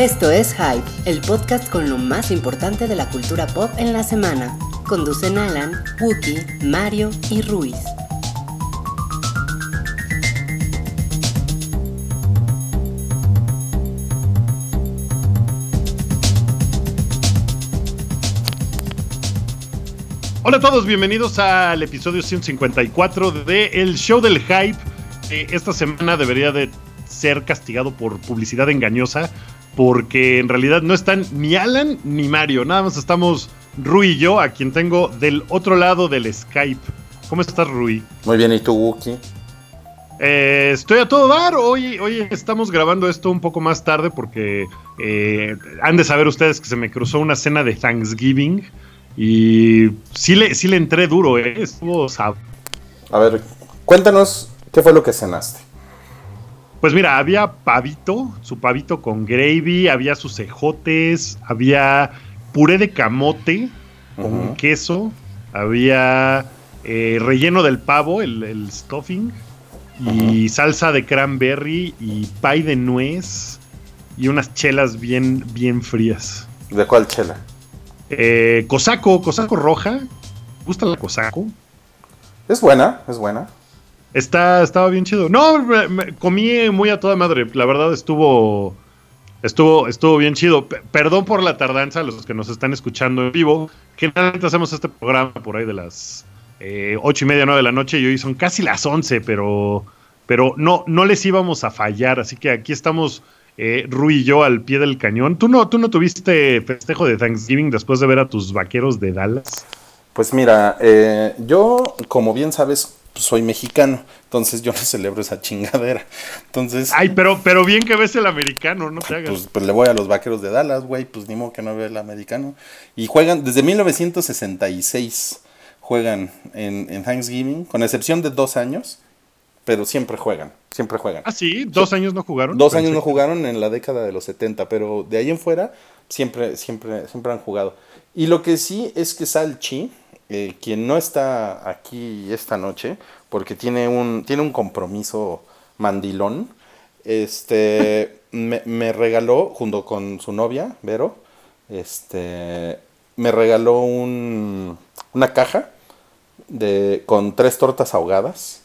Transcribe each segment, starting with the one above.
Esto es Hype, el podcast con lo más importante de la cultura pop en la semana. Conducen Alan, Wookie, Mario y Ruiz. Hola a todos, bienvenidos al episodio 154 de El Show del Hype. Esta semana debería de ser castigado por publicidad engañosa porque en realidad no están ni Alan ni Mario, nada más estamos Rui y yo, a quien tengo del otro lado del Skype. ¿Cómo estás, Rui? Muy bien, ¿y tú, Wookie? Eh, estoy a todo dar. Hoy, hoy estamos grabando esto un poco más tarde porque eh, han de saber ustedes que se me cruzó una cena de Thanksgiving y sí le, sí le entré duro, ¿eh? Estuvo sab A ver, cuéntanos qué fue lo que cenaste. Pues mira, había pavito, su pavito con gravy, había sus cejotes, había puré de camote con queso, había eh, relleno del pavo, el, stuffing, y salsa de cranberry y pie de nuez y unas chelas bien, bien frías. ¿De cuál chela? Eh, cosaco, cosaco roja. ¿Gusta la cosaco? Es buena, es buena. Está, estaba bien chido. No, comí muy a toda madre. La verdad estuvo, estuvo, estuvo bien chido. perdón por la tardanza a los que nos están escuchando en vivo. Generalmente hacemos este programa por ahí de las eh, ocho y media, nueve de la noche y hoy son casi las once, pero, pero no, no les íbamos a fallar. Así que aquí estamos eh, Rui y yo al pie del cañón. ¿Tú no, ¿Tú no tuviste festejo de Thanksgiving después de ver a tus vaqueros de Dallas? Pues mira, eh, yo, como bien sabes, soy mexicano, entonces yo no celebro esa chingadera. Entonces. Ay, pero, pero bien que ves el americano, no te hagas. Pues, pues le voy a los vaqueros de Dallas, güey, pues ni modo que no vea el americano. Y juegan desde 1966, juegan en, en Thanksgiving, con excepción de dos años, pero siempre juegan, siempre juegan. Ah, sí, dos años no jugaron. Dos años no jugaron en la década de los 70, pero de ahí en fuera siempre, siempre, siempre han jugado. Y lo que sí es que Salchi, eh, quien no está aquí esta noche, porque tiene un, tiene un compromiso mandilón, este, me, regaló, junto con su novia, Vero, este, me regaló un, una caja de, con tres tortas ahogadas,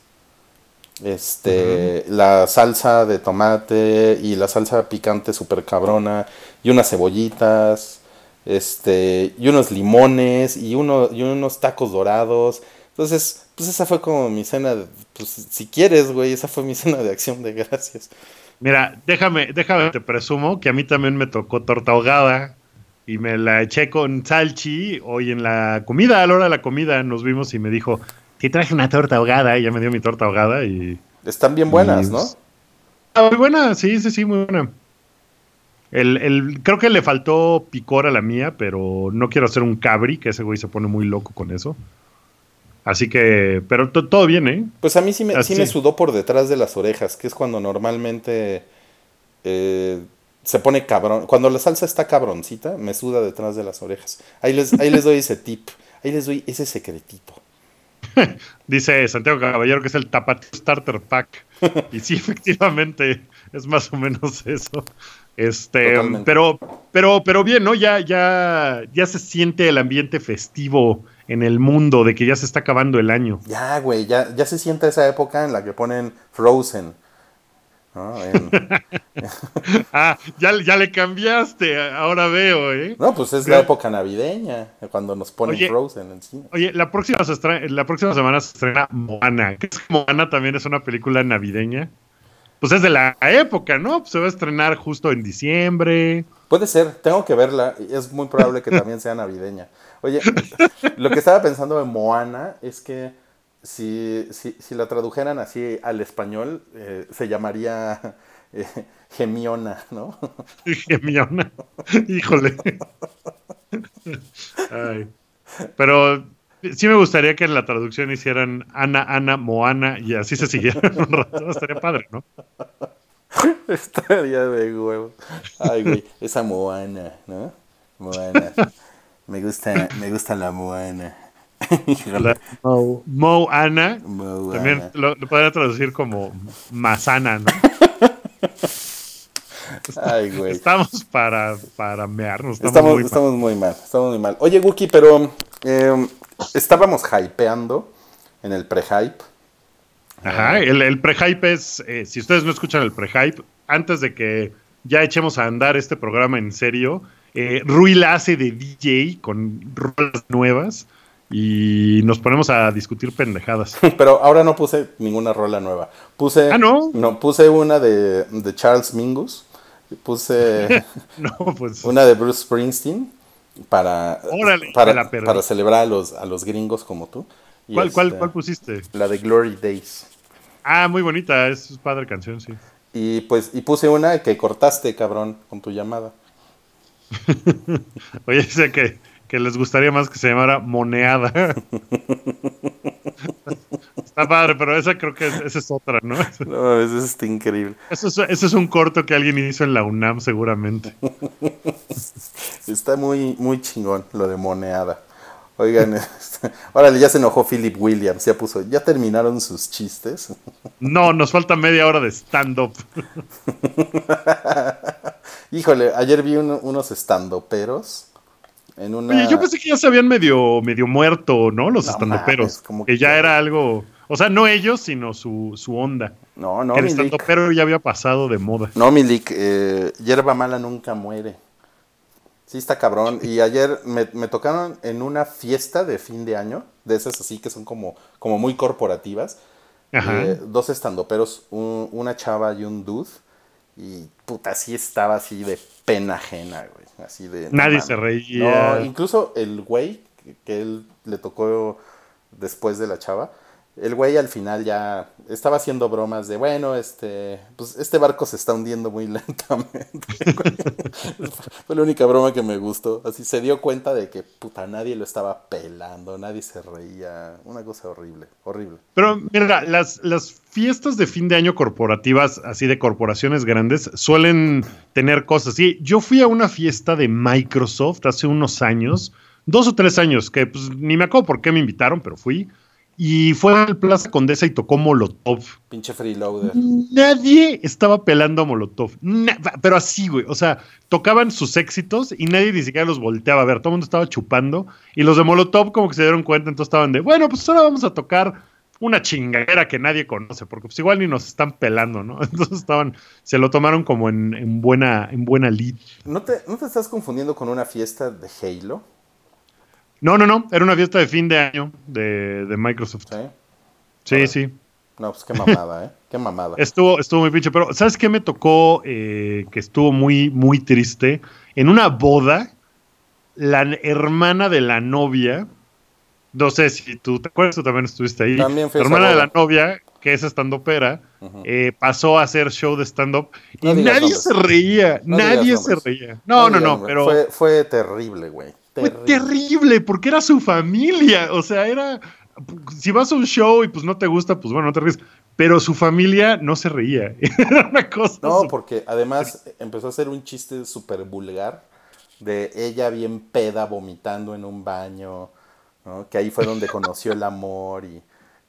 este, la salsa de tomate y la salsa picante super cabrona y unas cebollitas, este, y unos limones y, uno, y unos tacos dorados. Entonces, pues esa fue como mi cena, pues si quieres, güey, esa fue mi cena de acción de gracias. Mira, déjame, déjame, te presumo que a mí también me tocó torta ahogada y me la eché con salchi hoy en la comida, a la hora de la comida nos vimos y me dijo, te traje una torta ahogada y ya me dio mi torta ahogada y... Están bien buenas, ¿no? Ah, muy buena, sí, sí, sí, muy buena. El, el, creo que le faltó picor a la mía, pero no quiero hacer un cabri, que ese güey se pone muy loco con eso. Así que, pero todo bien, ¿eh? Pues a mí sí me, sí me, sudó por detrás de las orejas, que es cuando normalmente eh, se pone cabrón. Cuando la salsa está cabroncita, me suda detrás de las orejas. Ahí les, ahí les doy ese tip, ahí les doy ese secretito. Dice Santiago Caballero que es el Tapatio Starter Pack. y sí, efectivamente, es más o menos eso. Este, pero, pero, pero bien, ¿no? Ya, ya, ya se siente el ambiente festivo en el mundo de que ya se está acabando el año. Ya, güey, ya, ya se siente esa época en la que ponen Frozen. ah, ya, ya le cambiaste, ahora veo, ¿eh? No, pues es la época navideña, cuando nos ponen Frozen encima. Oye, la próxima, la próxima semana se estrena Moana. ¿Crees que Moana también es una película navideña? Pues es de la época, ¿no? Pues se va a estrenar justo en diciembre. Puede ser, tengo que verla. Es muy probable que también sea navideña. Oye, lo que estaba pensando de Moana es que si, si, si la tradujeran así al español, eh, se llamaría eh, Gemiona, ¿no? Gemiona. Híjole. Pero sí me gustaría que en la traducción hicieran Ana, Ana, Moana y así se siguieran un rato. Estaría padre, ¿no? Estaría de huevo. Ay, güey, esa Moana, ¿no? Moana. Me gusta, me gusta la Moana. Mo, Ana. También Lo, podría traducir como Mazana, ¿no? Ay, güey. Estamos para, para mearnos. Estamos, Estamos, muy mal. estamos muy mal, estamos muy mal. Oye, Wookie, pero eh, estábamos hypeando en el pre-hype. Ajá, el, el pre-hype es, eh, si ustedes no escuchan el pre-hype, antes de que ya echemos a andar este programa en serio, eh, Rui la hace de DJ con rolas nuevas y nos ponemos a discutir pendejadas. Pero ahora no puse ninguna rola nueva. Puse, Ah, ¿no? puse una de, de Charles Mingus. Puse No, pues. una de Bruce Springsteen para, Órale, para, para celebrar a los, a los gringos como tú. ¿Cuál, cuál, este, cuál pusiste? La de Glory Days. Ah, muy bonita, es padre canción, sí. Y pues y puse una que cortaste, cabrón, con tu llamada. Oye, dice que, que les gustaría más que se llamara Moneada. Está padre, pero esa creo que es- esa es otra, ¿no? No, eso está increíble. Eso es, eso es un corto que alguien hizo en la UNAM, seguramente. Está muy, muy chingón lo de moneada. Oigan, este, órale, ya se enojó Philip Williams, ya puso, ya terminaron sus chistes. No, nos falta media hora de stand-up. Híjole, ayer vi un- unos estandoperos en una... Oye, yo pensé que ya se habían medio, medio muerto, ¿no? Los No estandoperos. mames, como que que ya era algo. O sea, no ellos, sino su, su onda. No, no, el estandopero ya había pasado de moda. No, Milik, eh, hierba mala nunca muere. Sí, está cabrón. Y ayer me, me tocaron en una fiesta de fin de año, de esas así que son como, como muy corporativas. Ajá. eh, dos estandoperos, un- una chava y un dude. Y puta, sí estaba así de pena ajena, güey. Así de. Nadie se reía. No, incluso el güey que- que él le tocó después de la chava. El güey al final ya estaba haciendo bromas de, bueno, este, pues este barco se está hundiendo muy lentamente. Fue la única broma que me gustó. Así se dio cuenta de que, puta, nadie lo estaba pelando, nadie se reía. Una cosa horrible, horrible. Pero mira, las, las fiestas de fin de año corporativas, así de corporaciones grandes, suelen tener cosas. Sí, yo fui a una fiesta de Microsoft hace unos años, dos o tres años, que pues ni me acuerdo por qué me invitaron, pero fui. Y fue al Plaza Condesa y tocó Molotov. Pinche freeloader. Nadie estaba pelando a Molotov. Na- pero así, güey. O sea, tocaban sus éxitos y nadie ni siquiera los volteaba a ver. Todo el mundo estaba chupando. Y los de Molotov como que se dieron cuenta, entonces estaban de, bueno, pues ahora vamos a tocar una chingadera que nadie conoce, porque pues igual ni nos están pelando, ¿no? Entonces estaban, se lo tomaron como en, en buena, en buena lead. ¿No te, ¿No te estás confundiendo con una fiesta de Halo? No, no, no. Era una fiesta de fin de año de, de Microsoft. ¿Sí? Sí. No, pues qué mamada, ¿eh? Qué mamada. Estuvo, estuvo muy pinche, pero ¿sabes qué me tocó eh, que estuvo muy, muy triste? En una boda, la hermana de la novia, no sé si tú te acuerdas, tú también estuviste ahí. También fui la hermana de la novia, que es stand-upera, eh, pasó a hacer show de stand-up y No nadie nombres. se reía, No nadie se reía. No, no, no, pero Fue, fue terrible, güey. Fue terrible porque era su familia, o sea, era si vas a un show y pues no te gusta, pues bueno, no te ríes, pero su familia no se reía. Era una cosa No, porque además empezó a hacer un chiste súper vulgar de ella bien peda vomitando en un baño, ¿no? que ahí fue donde conoció el amor y,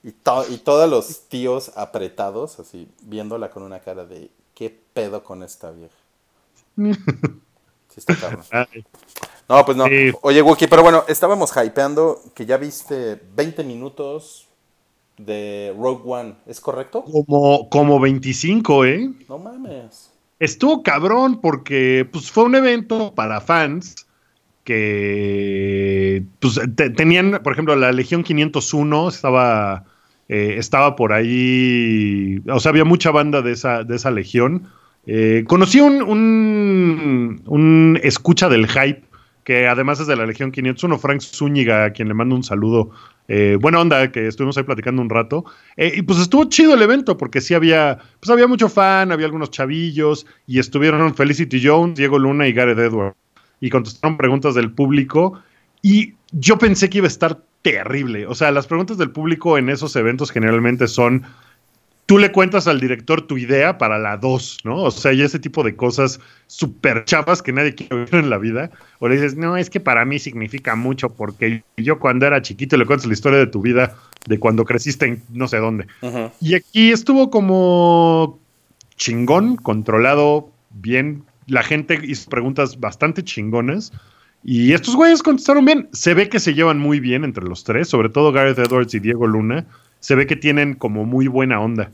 y, to- y todos los tíos apretados, así, viéndola con una cara de ¿qué pedo con esta vieja? Sí, está cabrón. Ay, No, pues no. Sí. Oye, Wookie, pero bueno, estábamos hypeando que ya viste 20 minutos de Rogue One, ¿es correcto? como, como 25, ¿eh? No mames. Estuvo cabrón porque pues, fue un evento para fans que pues, te- tenían, por ejemplo, la Legión 501 estaba, eh, estaba por ahí, o sea, había mucha banda de esa, de esa legión. Eh, conocí un, un, un escucha del hype, que además es de la Legión 501, Frank Zúñiga, a quien le mando un saludo. Eh, buena onda, que estuvimos ahí platicando un rato. Eh, y pues estuvo chido el evento, porque sí había, pues había mucho fan, había algunos chavillos, y estuvieron Felicity Jones, Diego Luna y Gareth Edwards. Y contestaron preguntas del público. Y yo pensé que iba a estar terrible. O sea, las preguntas del público en esos eventos generalmente son, tú le cuentas al director tu idea para la 2, ¿no? O sea, y ese tipo de cosas súper chapas que nadie quiere ver en la vida. O le dices, no, es que para mí significa mucho porque yo cuando era chiquito le cuentas la historia de tu vida, de cuando creciste en no sé dónde. Y aquí estuvo como chingón, controlado, bien, la gente hizo preguntas bastante chingonas. Y estos güeyes contestaron bien. Se ve que se llevan muy bien entre los tres, sobre todo Gareth Edwards y Diego Luna. Se ve que tienen como muy buena onda.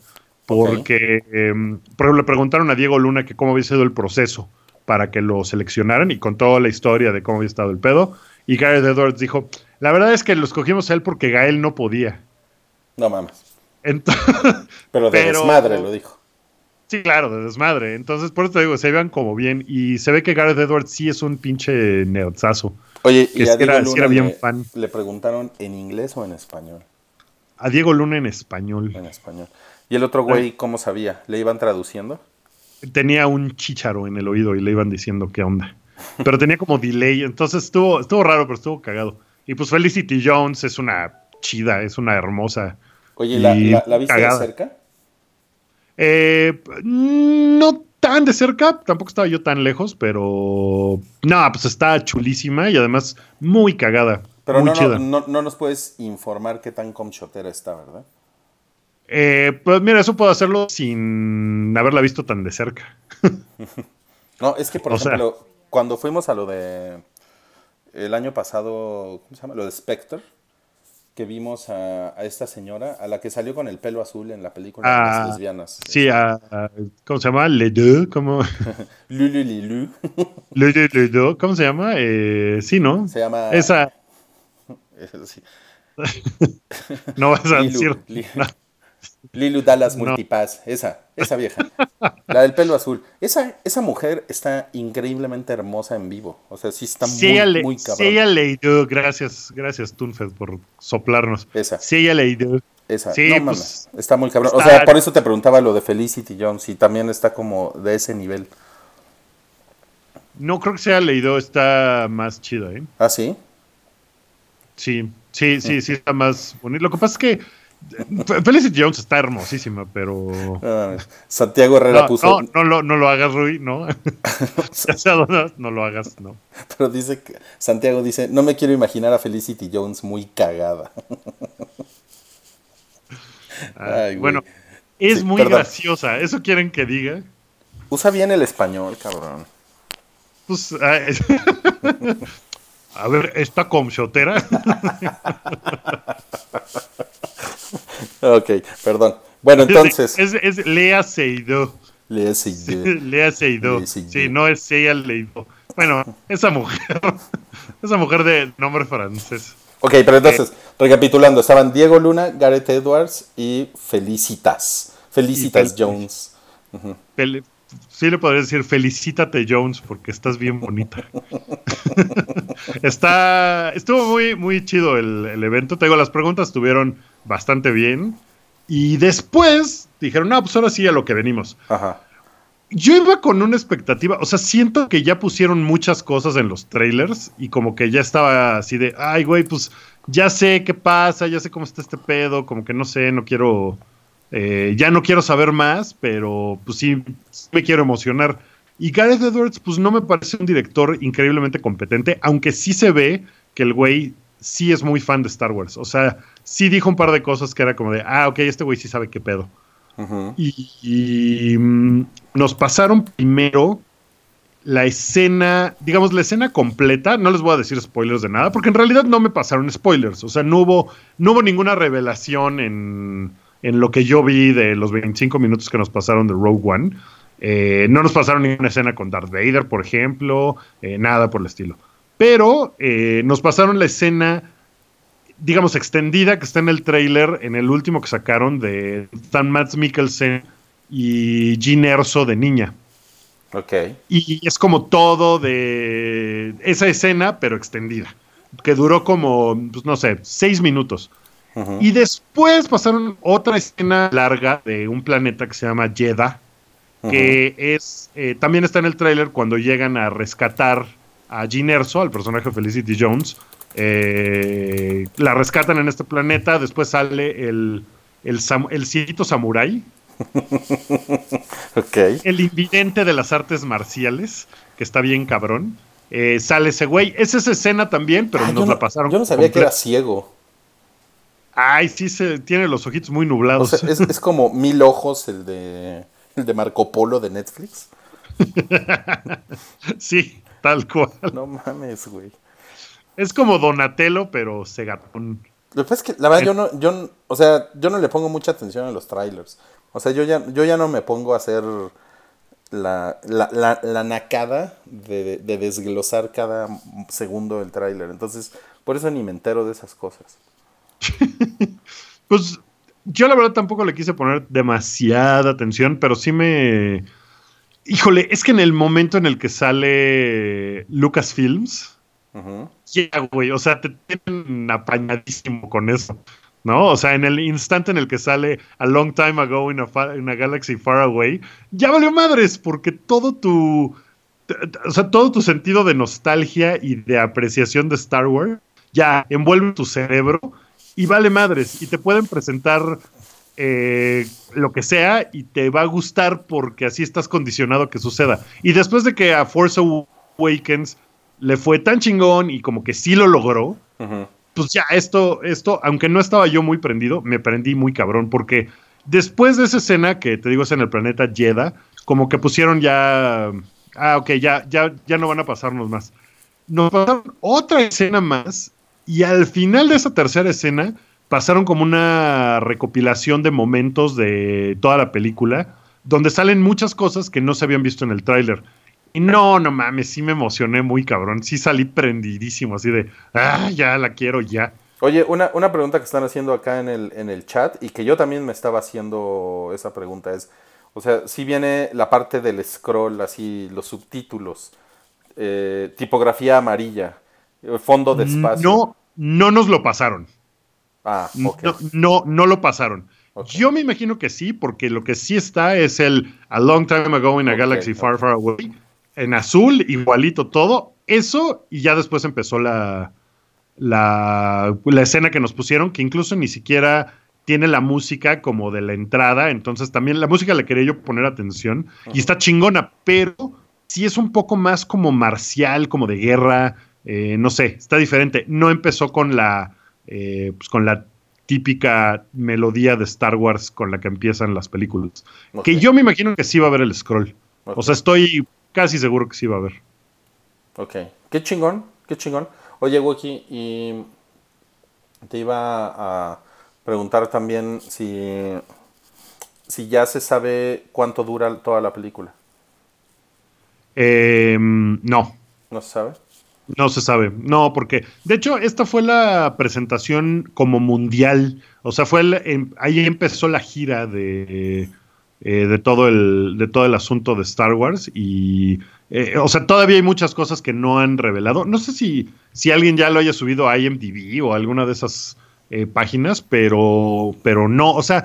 Porque, em, por ejemplo, le preguntaron a Diego Luna que cómo había sido el proceso para que lo seleccionaran y con toda la historia de cómo había estado el pedo. Y Gareth Edwards dijo, la verdad es que lo escogimos a él porque Gael no podía. No mames. Entonces, Pero de Pero- desmadre lo dijo. sí, claro, de desmadre. Entonces, por eso te digo, se vean como bien. Y se ve que Gareth Edwards sí es un pinche nerdzazo. Oye, Que y a era- Diego sí era Luna bien le, fan. le preguntaron en inglés o en español. A Diego Luna en español. En español. Y el otro güey, ¿cómo sabía? ¿Le iban traduciendo? Tenía un chícharo en el oído y le iban diciendo qué onda. Pero tenía como delay. Entonces estuvo, estuvo raro, pero estuvo cagado. Y pues Felicity Jones es una chida, es una hermosa. Oye, ¿la, Y la, la viste cagada. de cerca? Eh, no tan de cerca, tampoco estaba yo tan lejos, pero no, pues está chulísima y además muy cagada. Pero muy no, no, no, no nos puedes informar qué tan comchotera está, ¿verdad? Eh, pues mira, eso puedo hacerlo sin haberla visto tan de cerca. No, es que, por O sea- ejemplo, cuando fuimos a lo de el año pasado, ¿cómo se llama? Lo de Spectre, que vimos a, a esta señora, a la que salió con el pelo azul en la película de Ah, las lesbianas. Sí, a, a- ¿cómo se llama? Le Deux, ¿cómo? Lulu Lilu. Deux, ¿cómo se llama? Eh, sí, ¿no? Se llama. Esa, Sí. no vas a Lilu, decir. No. Lilu Dallas No. Multipass, esa, esa vieja. La del pelo azul. Esa, esa mujer está increíblemente hermosa en vivo. O sea, sí está Sí, muy, ella le- muy sí, cabrón. ella le Deux, gracias, gracias Tunfed por soplarnos. Esa. Sí, ella le. Esa. Sí, no pues. Está muy cabrón. O sea, por eso te preguntaba lo de Felicity Jones y también está como de ese nivel. No creo que sea leído, está más chida, ¿eh? ¿Ah, sí? Sí, sí, sí, sí, está más bonito. Lo que pasa es que eh, Felicity Jones está hermosísima, pero. Mames. Santiago Herrera No, puso. no, no lo, no lo hagas, Rui, no. Ya sea dónde, no lo hagas, no. Pero dice que. Santiago dice: No me quiero imaginar a Felicity Jones muy cagada. Ah, Ay, bueno, es Sí, muy perdón. graciosa. ¿Eso quieren que diga? Usa bien el español, cabrón. Pues. ah, es- A ver, esta comchotera. Ok, perdón. Bueno, entonces. Es, es Lea Seydoux. Le he seguido. Lea Seydoux. Lea Seydoux. Sí, no es ella Leidó. Bueno, esa mujer. Esa mujer de nombre francés. Ok, pero entonces, recapitulando, estaban Diego Luna, Gareth Edwards y Felicitas. Felicitas Y Fel- Jones. Fel- sí le podría decir felicítate Jones porque estás bien bonita. Está, estuvo muy, muy chido el, el evento. Te digo, las preguntas estuvieron bastante bien. Y después dijeron, no, pues ahora sí a lo que venimos. Ajá. Yo iba con una expectativa, o sea, siento que ya pusieron muchas cosas en los trailers y como que ya estaba así de, ay, güey, pues ya sé qué pasa, ya sé cómo está este pedo, como que no sé, no quiero, eh, ya no quiero saber más, pero pues sí, sí me quiero emocionar. Y Gareth Edwards, pues no me parece un director increíblemente competente, aunque sí se ve que el güey sí es muy fan de Star Wars. O sea, sí dijo un par de cosas que era como de, ah, ok, este güey sí sabe qué pedo. Y, mm, nos pasaron primero la escena, digamos, la escena completa. No les voy a decir spoilers de nada, porque en realidad no me pasaron spoilers. O sea, no hubo, no hubo ninguna revelación en, en lo que yo vi de los 25 minutos que nos pasaron de Rogue One. Eh, no nos pasaron ninguna escena con Darth Vader, por ejemplo, eh, nada por el estilo. Pero eh, nos pasaron la escena digamos, extendida que está en el trailer, en el último que sacaron de Stan Mads Mikkelsen y Jean Erso de niña. Ok. Y es como todo de esa escena, pero extendida, que duró como, pues, no sé, seis minutos. Y después pasaron otra escena larga de un planeta que se llama Jeddah, que es, eh, también está en el tráiler cuando llegan a rescatar a Jean Erso, al personaje de Felicity Jones. Eh, la rescatan en este planeta, después sale el, el, sam- el cielito samurái, Ok. el invidente de las artes marciales, que está bien cabrón. Eh, sale ese güey. Es esa escena también, pero Ah, nos la pasaron. yo no sabía que era ciego. Ay, sí, se, tiene los ojitos muy O nublados. sea, es, es como Mil Ojos, el de, el de Marco Polo de Netflix. sí, tal cual. No mames, güey. Es como Donatello, pero Segatón. Lo que pasa es que, la verdad, yo no, yo, o sea, yo no le pongo mucha atención a los trailers. O sea, yo ya, yo ya no me pongo a hacer la, la, la, la nacada de, de, desglosar cada segundo del tráiler. Entonces, por eso ni me entero de esas cosas. pues yo la verdad tampoco le quise poner demasiada atención, pero sí me... Híjole, es que en el momento en el que sale Lucasfilms, uh ya, güey, o sea, te tienen apañadísimo con eso. ¿no? O sea, en el instante en el que sale A Long Time Ago in a, Galaxy Far Away, ya valió madres, porque todo tu. O sea, todo tu sentido de nostalgia y de apreciación de Star Wars ya envuelve tu cerebro y vale madres. Y te pueden presentar eh, lo que sea y te va a gustar porque así estás condicionado a que suceda. Y después de que a Force Awakens le fue tan chingón y como que sí lo logró, pues ya, esto, esto, aunque no estaba yo muy prendido, me prendí muy cabrón, porque después de esa escena que te digo es en el planeta Jeddah, como que pusieron ya. Ah, ok, ya, ya, ya no van a pasarnos más. Nos pasaron otra escena más, y al final de esa tercera escena, pasaron como una recopilación de momentos de toda la película, donde salen muchas cosas que no se habían visto en el tráiler. Y no, no mames, sí me emocioné muy cabrón. Sí salí prendidísimo, así de, ah, ya la quiero ya. Oye, una, una pregunta que están haciendo acá en el, en el chat y que yo también me estaba haciendo esa pregunta es, o sea, si viene la parte del scroll, así, los subtítulos, eh, tipografía amarilla, eh, fondo de espacio. No, no nos lo pasaron. Ah, no, no lo pasaron. Yo me imagino que sí, porque lo que sí está es el A Long Time Ago in a Galaxy Far, Far Away en azul, igualito todo. Eso, y ya después empezó la, la, la, escena que nos pusieron, que incluso ni siquiera tiene la música como de la entrada. Entonces también la música le quería yo poner atención. Y está chingona, pero sí es un poco más como marcial, como de guerra. Eh, no sé, está diferente. No empezó con la. Eh, pues con la típica melodía de Star Wars con la que empiezan las películas. Que yo me imagino que sí va a haber el scroll. O sea, estoy casi seguro que sí va a haber. Ok. Qué chingón, qué chingón. Oye, Wookie, y te iba a preguntar también si, si ya se sabe cuánto dura toda la película. Eh, no. ¿No se sabe? No se sabe, no, porque de hecho esta fue la presentación como mundial, o sea, fue el, ahí empezó la gira de, eh, de, todo el, de todo el asunto de Star Wars y, eh, o sea, todavía hay muchas cosas que no han revelado. No sé si, si alguien ya lo haya subido a IMDb o alguna de esas eh, páginas, pero, pero no, o sea,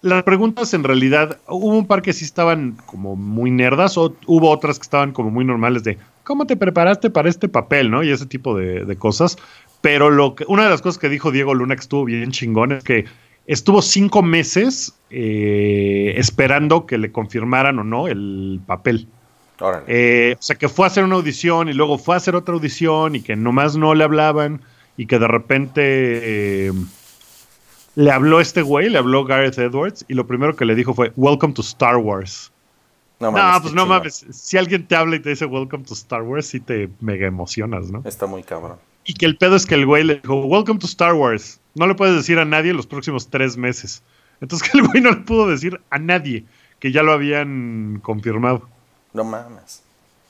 las preguntas en realidad, hubo un par que sí estaban como muy nerdas, o hubo otras que estaban como muy normales de cómo te preparaste para este papel, ¿no? Y ese tipo de, de cosas. Pero lo que, una de las cosas que dijo Diego Luna que estuvo bien chingón es que estuvo cinco meses eh, esperando que le confirmaran o no el papel. Eh, o sea, que fue a hacer una audición y luego fue a hacer otra audición y que nomás no le hablaban y que de repente eh, le habló este güey, le habló Gareth Edwards y lo primero que le dijo fue Welcome to Star Wars. No, mames, pues no mames. Si alguien te habla y te dice Welcome to Star Wars, sí te mega emocionas, ¿no? Está muy cabrón. Y que el pedo es que el güey le dijo Welcome to Star Wars. No le puedes decir a nadie los próximos tres meses. Entonces que el güey no le pudo decir a nadie que ya lo habían confirmado. No mames.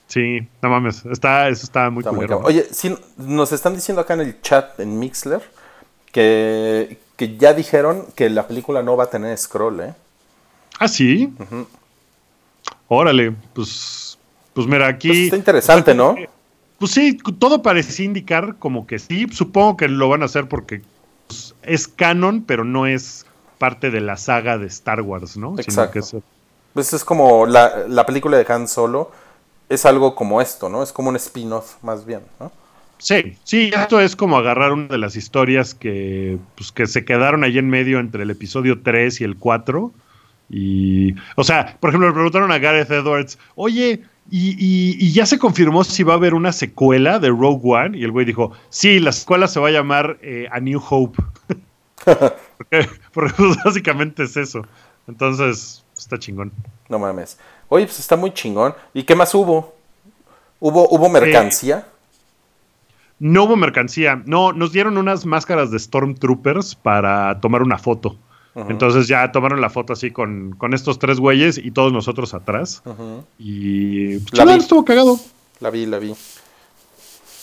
Sí, no mames. Está, eso está muy, está Oye, sí, nos están diciendo acá en el chat en Mixler que, que ya dijeron que la película no va a tener scroll, ¿eh? Ah, sí. Órale, pues, pues mira, aquí. Pues está interesante, ¿no? Pues sí, todo parecía indicar como que sí. Supongo que lo van a hacer porque pues, es canon, pero no es parte de la saga de Star Wars, ¿no? Exacto. es... Pues es como la, la película de Han Solo, es algo como esto, ¿no? Es como un spin-off más bien, ¿no? Sí, sí, esto es como agarrar una de las historias que, pues, que se quedaron ahí en medio entre el episodio 3 y el 4. Y, o sea, por ejemplo, le preguntaron a Gareth Edwards, oye, ¿y, ya se confirmó si va a haber una secuela de Rogue One? Y el güey dijo, sí, la secuela se va a llamar eh, A New Hope. porque, pues, básicamente es eso. Entonces, está chingón. No mames. Oye, pues está muy chingón. ¿Y qué más hubo? ¿Hubo, hubo mercancía? No hubo mercancía. No, nos dieron unas máscaras de Stormtroopers para tomar una foto. Entonces ya tomaron la foto así con, con estos tres güeyes y todos nosotros atrás. Y pues, La vi. estuvo cagado. La vi, la vi.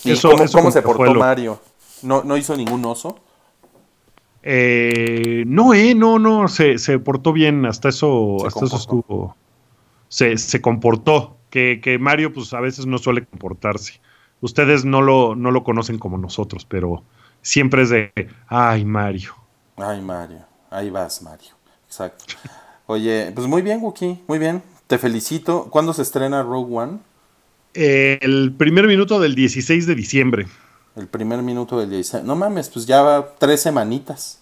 ¿Y Eso- cómo, eso cómo se portó lo- Mario? ¿No, ¿No hizo ningún oso? Eh, no, eh, no, no, se, se portó bien, hasta eso, Se hasta eso estuvo. Se, se comportó, que, que Mario pues a veces no suele comportarse. Ustedes no lo, no lo conocen como nosotros, pero siempre es de, ay Mario. Ay, Mario. Ahí vas, Mario. Exacto. Oye, pues muy bien, Wookie. Muy bien. Te felicito. ¿Cuándo se estrena Rogue One? Eh, el primer minuto del 16 de diciembre, El primer minuto del 16. No mames, pues ya va tres semanitas.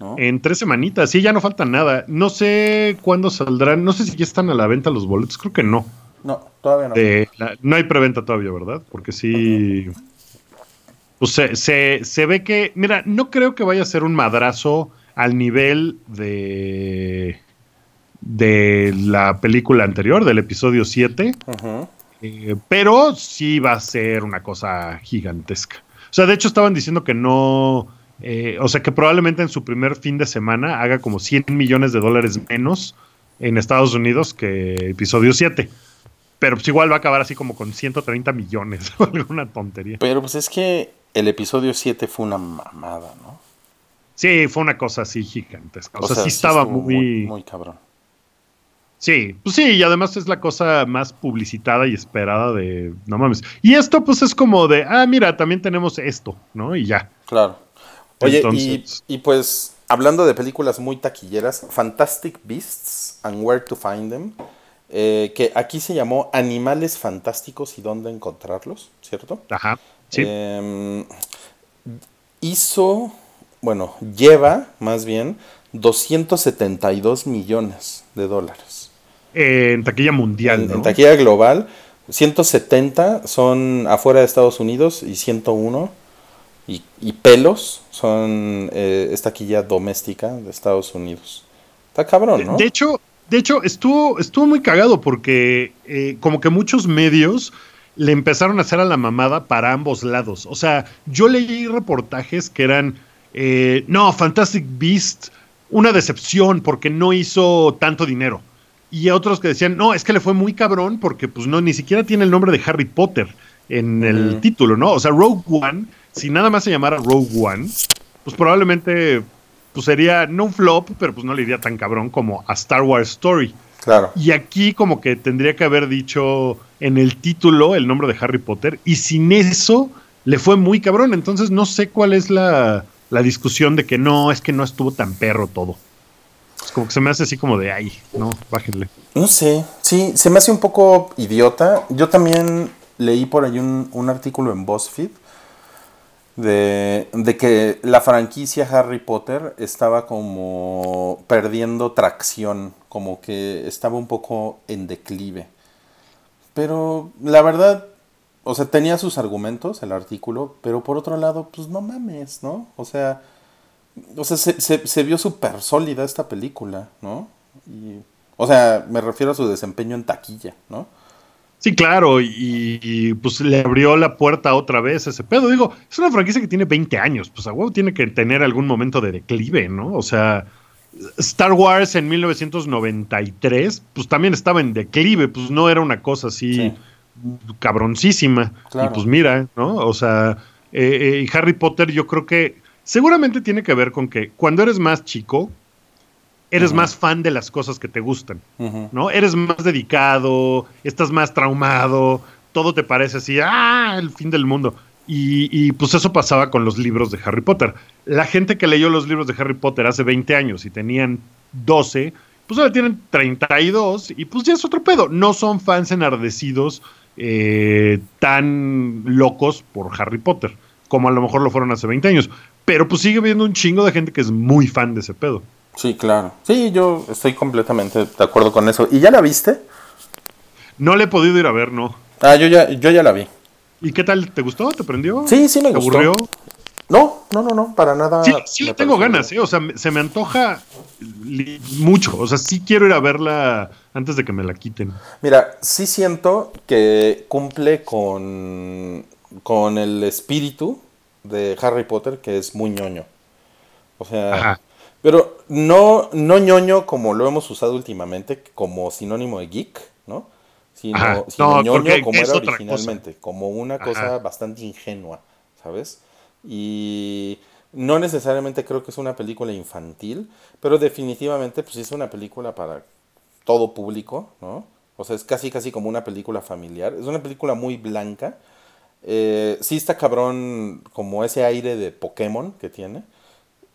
¿no? en tres semanitas, sí, ya no falta nada. No sé cuándo saldrán, no sé si ya están a la venta los boletos, creo que no. No, todavía no. la- no hay preventa todavía, ¿verdad? Porque sí. Pues se, se- se ve que. Mira, no creo que vaya a ser un madrazo al nivel de. de la película anterior, del episodio 7. Ujú. eh, pero sí va a ser una cosa gigantesca. O sea, de hecho estaban diciendo que no. eh, o sea, que probablemente en su primer fin de semana haga como 100 millones de dólares menos en Estados Unidos que episodio 7. Pero pues igual va a acabar así como con 130 millones o alguna tontería. Pero pues es que el episodio 7 fue una mamada, ¿no? Sí, fue una cosa así gigantesca. O, sea, sí sí estaba muy... Muy cabrón. Sí, pues sí, y además es la cosa más publicitada y esperada de... No mames. Y esto pues es como de, ah, mira, también tenemos esto, ¿no? Y ya. Claro. Oye, Entonces- y, y pues hablando de películas muy taquilleras, Fantastic Beasts and Where to Find Them, eh, que aquí se llamó Animales Fantásticos y dónde encontrarlos, ¿cierto? Ajá. Sí. Em, hizo, bueno, lleva más bien 272 millones de dólares. En taquilla mundial, En, ¿no? en taquilla global, 170 son afuera de Estados Unidos y 101 y, y pelos son eh, es taquilla doméstica de Estados Unidos. Está cabrón, ¿no? De hecho, de hecho estuvo, estuvo muy cagado porque eh, como que muchos medios le empezaron a hacer a la mamada para ambos lados. O sea, yo leí reportajes que eran, eh, no, Fantastic Beast, una decepción porque no hizo tanto dinero. Y otros que decían, no, es que le fue muy cabrón porque pues no, ni siquiera tiene el nombre de Harry Potter en el título, ¿no? O sea, Rogue One, si nada más se llamara Rogue One, pues probablemente pues sería no un flop, pero pues no le iría tan cabrón como a Star Wars Story. Claro. Y aquí como que tendría que haber dicho en el título el nombre de Harry Potter y sin eso le fue muy cabrón. Entonces no sé cuál es la, la discusión de que no, es que no estuvo tan perro todo. Es como que se me hace así como de, ay, no, bájenle. No sé, sí, se me hace un poco idiota. Yo también leí por ahí un, un artículo en BuzzFeed de, de que la franquicia Harry Potter estaba como perdiendo tracción, como que estaba un poco en declive. Pero la verdad, o sea, tenía sus argumentos el artículo, pero por otro lado, pues no mames, ¿no? O sea, o sea, se, se, se vio súper sólida esta película, ¿no? Y, o sea, me refiero a su desempeño en taquilla, ¿no? Sí, claro, y, y, pues le abrió la puerta otra vez a ese pedo. Digo, es una franquicia que tiene 20 años, pues a huevo tiene que tener algún momento de declive, ¿no? O sea, Star Wars en 1993, pues también estaba en declive, pues no era una cosa así Sí. Cabroncísima. Claro. Y pues mira, ¿no? O sea, eh, eh, y Harry Potter yo creo que seguramente tiene que ver con que cuando eres más chico, eres más fan de las cosas que te gustan. ¿no? Eres más dedicado, estás más traumado, todo te parece así, ¡ah! El fin del mundo. Y, y, pues eso pasaba con los libros de Harry Potter. La gente que leyó los libros de Harry Potter hace 20 años y tenían 12, pues ahora tienen 32 y pues ya es otro pedo. No son fans enardecidos eh, tan locos por Harry Potter, como a lo mejor lo fueron hace 20 años. Pero pues sigue habiendo un chingo de gente que es muy fan de ese pedo. Sí, claro. Sí, yo estoy completamente de acuerdo con eso. ¿Y ya la viste? No le he podido ir a ver, no. Ah, yo ya, yo ya la vi. ¿Y qué tal? ¿Te gustó? ¿Te prendió? Sí, sí me ¿Te gustó. aburrió? No, no, no, no, para nada. Sí, sí tengo ganas, ¿eh? O sea, se me antoja mucho. O sea, sí quiero ir a verla antes de que me la quiten. Mira, sí siento que cumple con, con el espíritu de Harry Potter, que es muy ñoño. O sea, pero no, no ñoño como lo hemos usado últimamente, como sinónimo de geek, ¿no? Sino, ñoño como era originalmente, como una cosa bastante ingenua, ¿sabes? Y no necesariamente creo que es una película infantil, pero definitivamente pues es una película para todo público, ¿no? O sea, es casi casi como una película familiar. Es una película muy blanca. Eh, sí está cabrón como ese aire de Pokémon que tiene.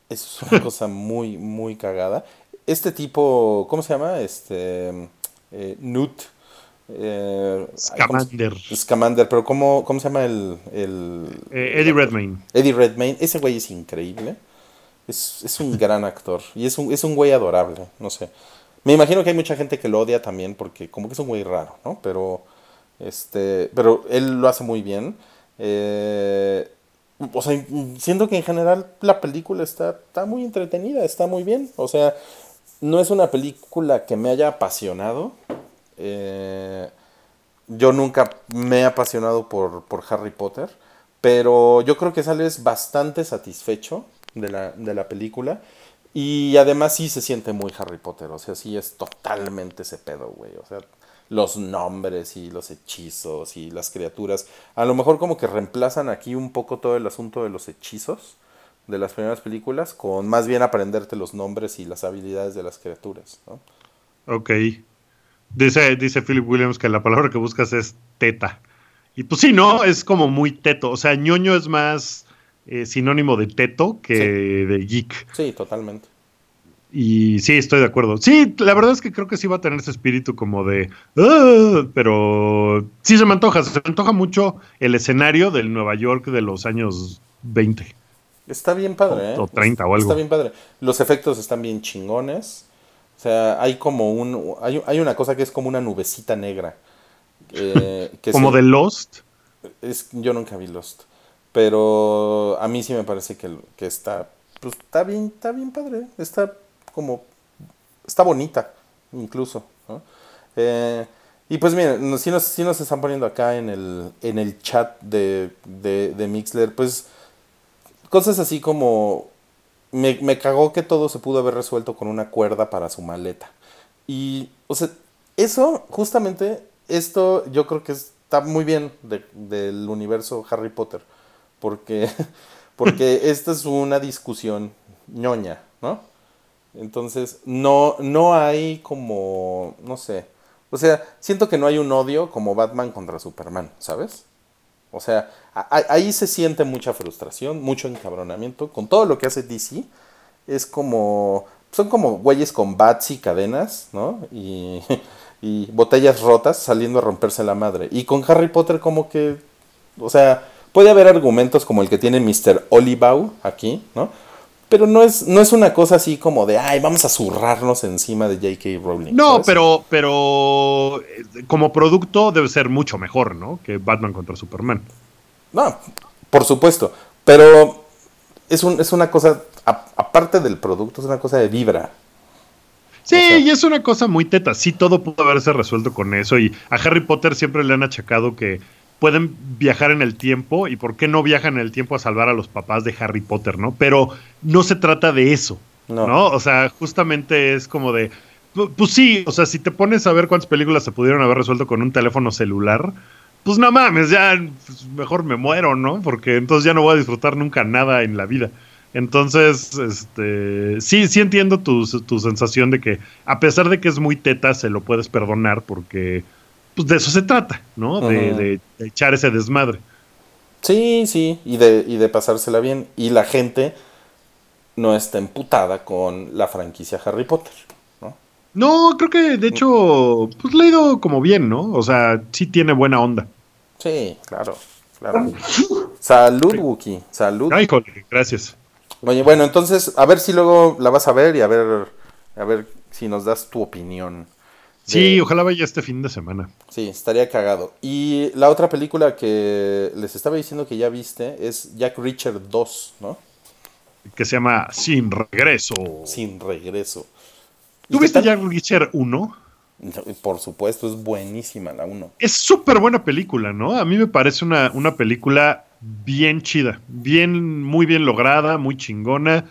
Es una cosa muy, muy cagada. Este tipo, ¿cómo se llama? Este, eh, Newt eh, Scamander. Scamander, pero ¿cómo, cómo se llama el. Eh, Eddie Redmayne. Eddie Redmayne, ese güey es increíble. Es, es un gran actor. Y es un, es un güey adorable, no sé. Me imagino que hay mucha gente que lo odia también porque como que es un güey raro, ¿no? Pero, este, pero él lo hace muy bien. Eh, o sea, siento que en general la película está, está muy entretenida, está muy bien. O sea, no es una película que me haya apasionado, eh, yo nunca me he apasionado por, Harry Potter, pero yo creo que sales bastante satisfecho de la, película. Y además sí se siente muy Harry Potter, o sea, sí es totalmente ese pedo, güey. O sea, los nombres y los hechizos y las criaturas. A lo mejor como que reemplazan aquí un poco todo el asunto de los hechizos de las primeras películas con más bien aprenderte los nombres y las habilidades de las criaturas, ¿no? Ok. Dice, dice Philip Williams que la palabra que buscas es teta. Y pues sí, ¿no? Es como muy teto. O sea, ñoño es más eh, sinónimo de teto que de geek. Sí, totalmente. Y sí, estoy de acuerdo. Sí, la verdad es que creo que sí va a tener ese espíritu como de. Ah", pero sí se me antoja. Se me antoja mucho el escenario del Nueva York de los años 20. Está bien padre, ¿eh? O 30 o algo. Está bien padre. Los efectos están bien chingones. O sea, hay como un. Hay, hay una cosa que es como una nubecita negra. Eh, como de Lost. Es, yo nunca vi Lost. Pero a mí sí me parece que, que está. Pues está bien, está bien padre. Está como. Está bonita, incluso. Eh, y pues miren, si nos, si nos están poniendo acá en el, en el chat de, de, de Mixler, pues cosas así como me, me cagó que todo se pudo haber resuelto con una cuerda para su maleta. Y, o sea, eso, justamente, esto yo creo que está muy bien del universo Harry Potter. Porque, porque esta es una discusión ñoña, ¿no? Entonces, no, no hay como, no sé. O sea, siento que no hay un odio como Batman contra Superman, ¿sabes? O sea, ahí se siente mucha frustración, mucho encabronamiento. Con todo lo que hace DC, es como. Son como güeyes con bats y cadenas, ¿no? Y, y botellas rotas saliendo a romperse la madre. Y con Harry Potter, como que. O sea, puede haber argumentos como el que tiene Mr. Olivau aquí, ¿no? Pero no es, no es una cosa así como de, ay, vamos a zurrarnos encima de J.K. Rowling. No, pero, pero eh, como producto debe ser mucho mejor, ¿no? Que Batman contra Superman. No, por supuesto. Pero es, un, es una cosa, aparte del producto, es una cosa de vibra. Sí, y es una cosa muy teta. Sí, todo pudo haberse resuelto con eso. Y a Harry Potter siempre le han achacado que pueden viajar en el tiempo y por qué no viajan en el tiempo a salvar a los papás de Harry Potter, ¿no? Pero no se trata de eso, ¿no? O sea, justamente es como de, pues sí, o sea, si te pones a ver cuántas películas se pudieron haber resuelto con un teléfono celular, pues no mames, ya pues, mejor me muero, ¿no? Porque entonces ya no voy a disfrutar nunca nada en la vida. Entonces, este, sí, sí entiendo tu, tu sensación de que a pesar de que es muy teta, se lo puedes perdonar porque pues de eso se trata, ¿no? De, echar ese desmadre. Sí, sí, y de, y de pasársela bien. Y la gente no está emputada con la franquicia Harry Potter, ¿no? No, creo que de hecho, pues le ha ido como bien, ¿no? O sea, sí tiene buena onda. Sí, claro, claro. Salud, Wookie. Salud. Ay, joder, gracias. Oye, bueno, entonces, a ver si luego la vas a ver y a ver, a ver si nos das tu opinión. Sí, De- ojalá vaya este fin de semana. Sí, estaría cagado. Y la otra película que les estaba diciendo que ya viste es Jack Reacher 2, ¿no? Que se llama Sin Regreso. Sin regreso. ¿Y ¿Tú viste? Jack Reacher 1? Por supuesto, es buenísima la 1. Es súper buena película, ¿no? A mí me parece una, una película bien chida, bien, muy bien lograda, muy chingona.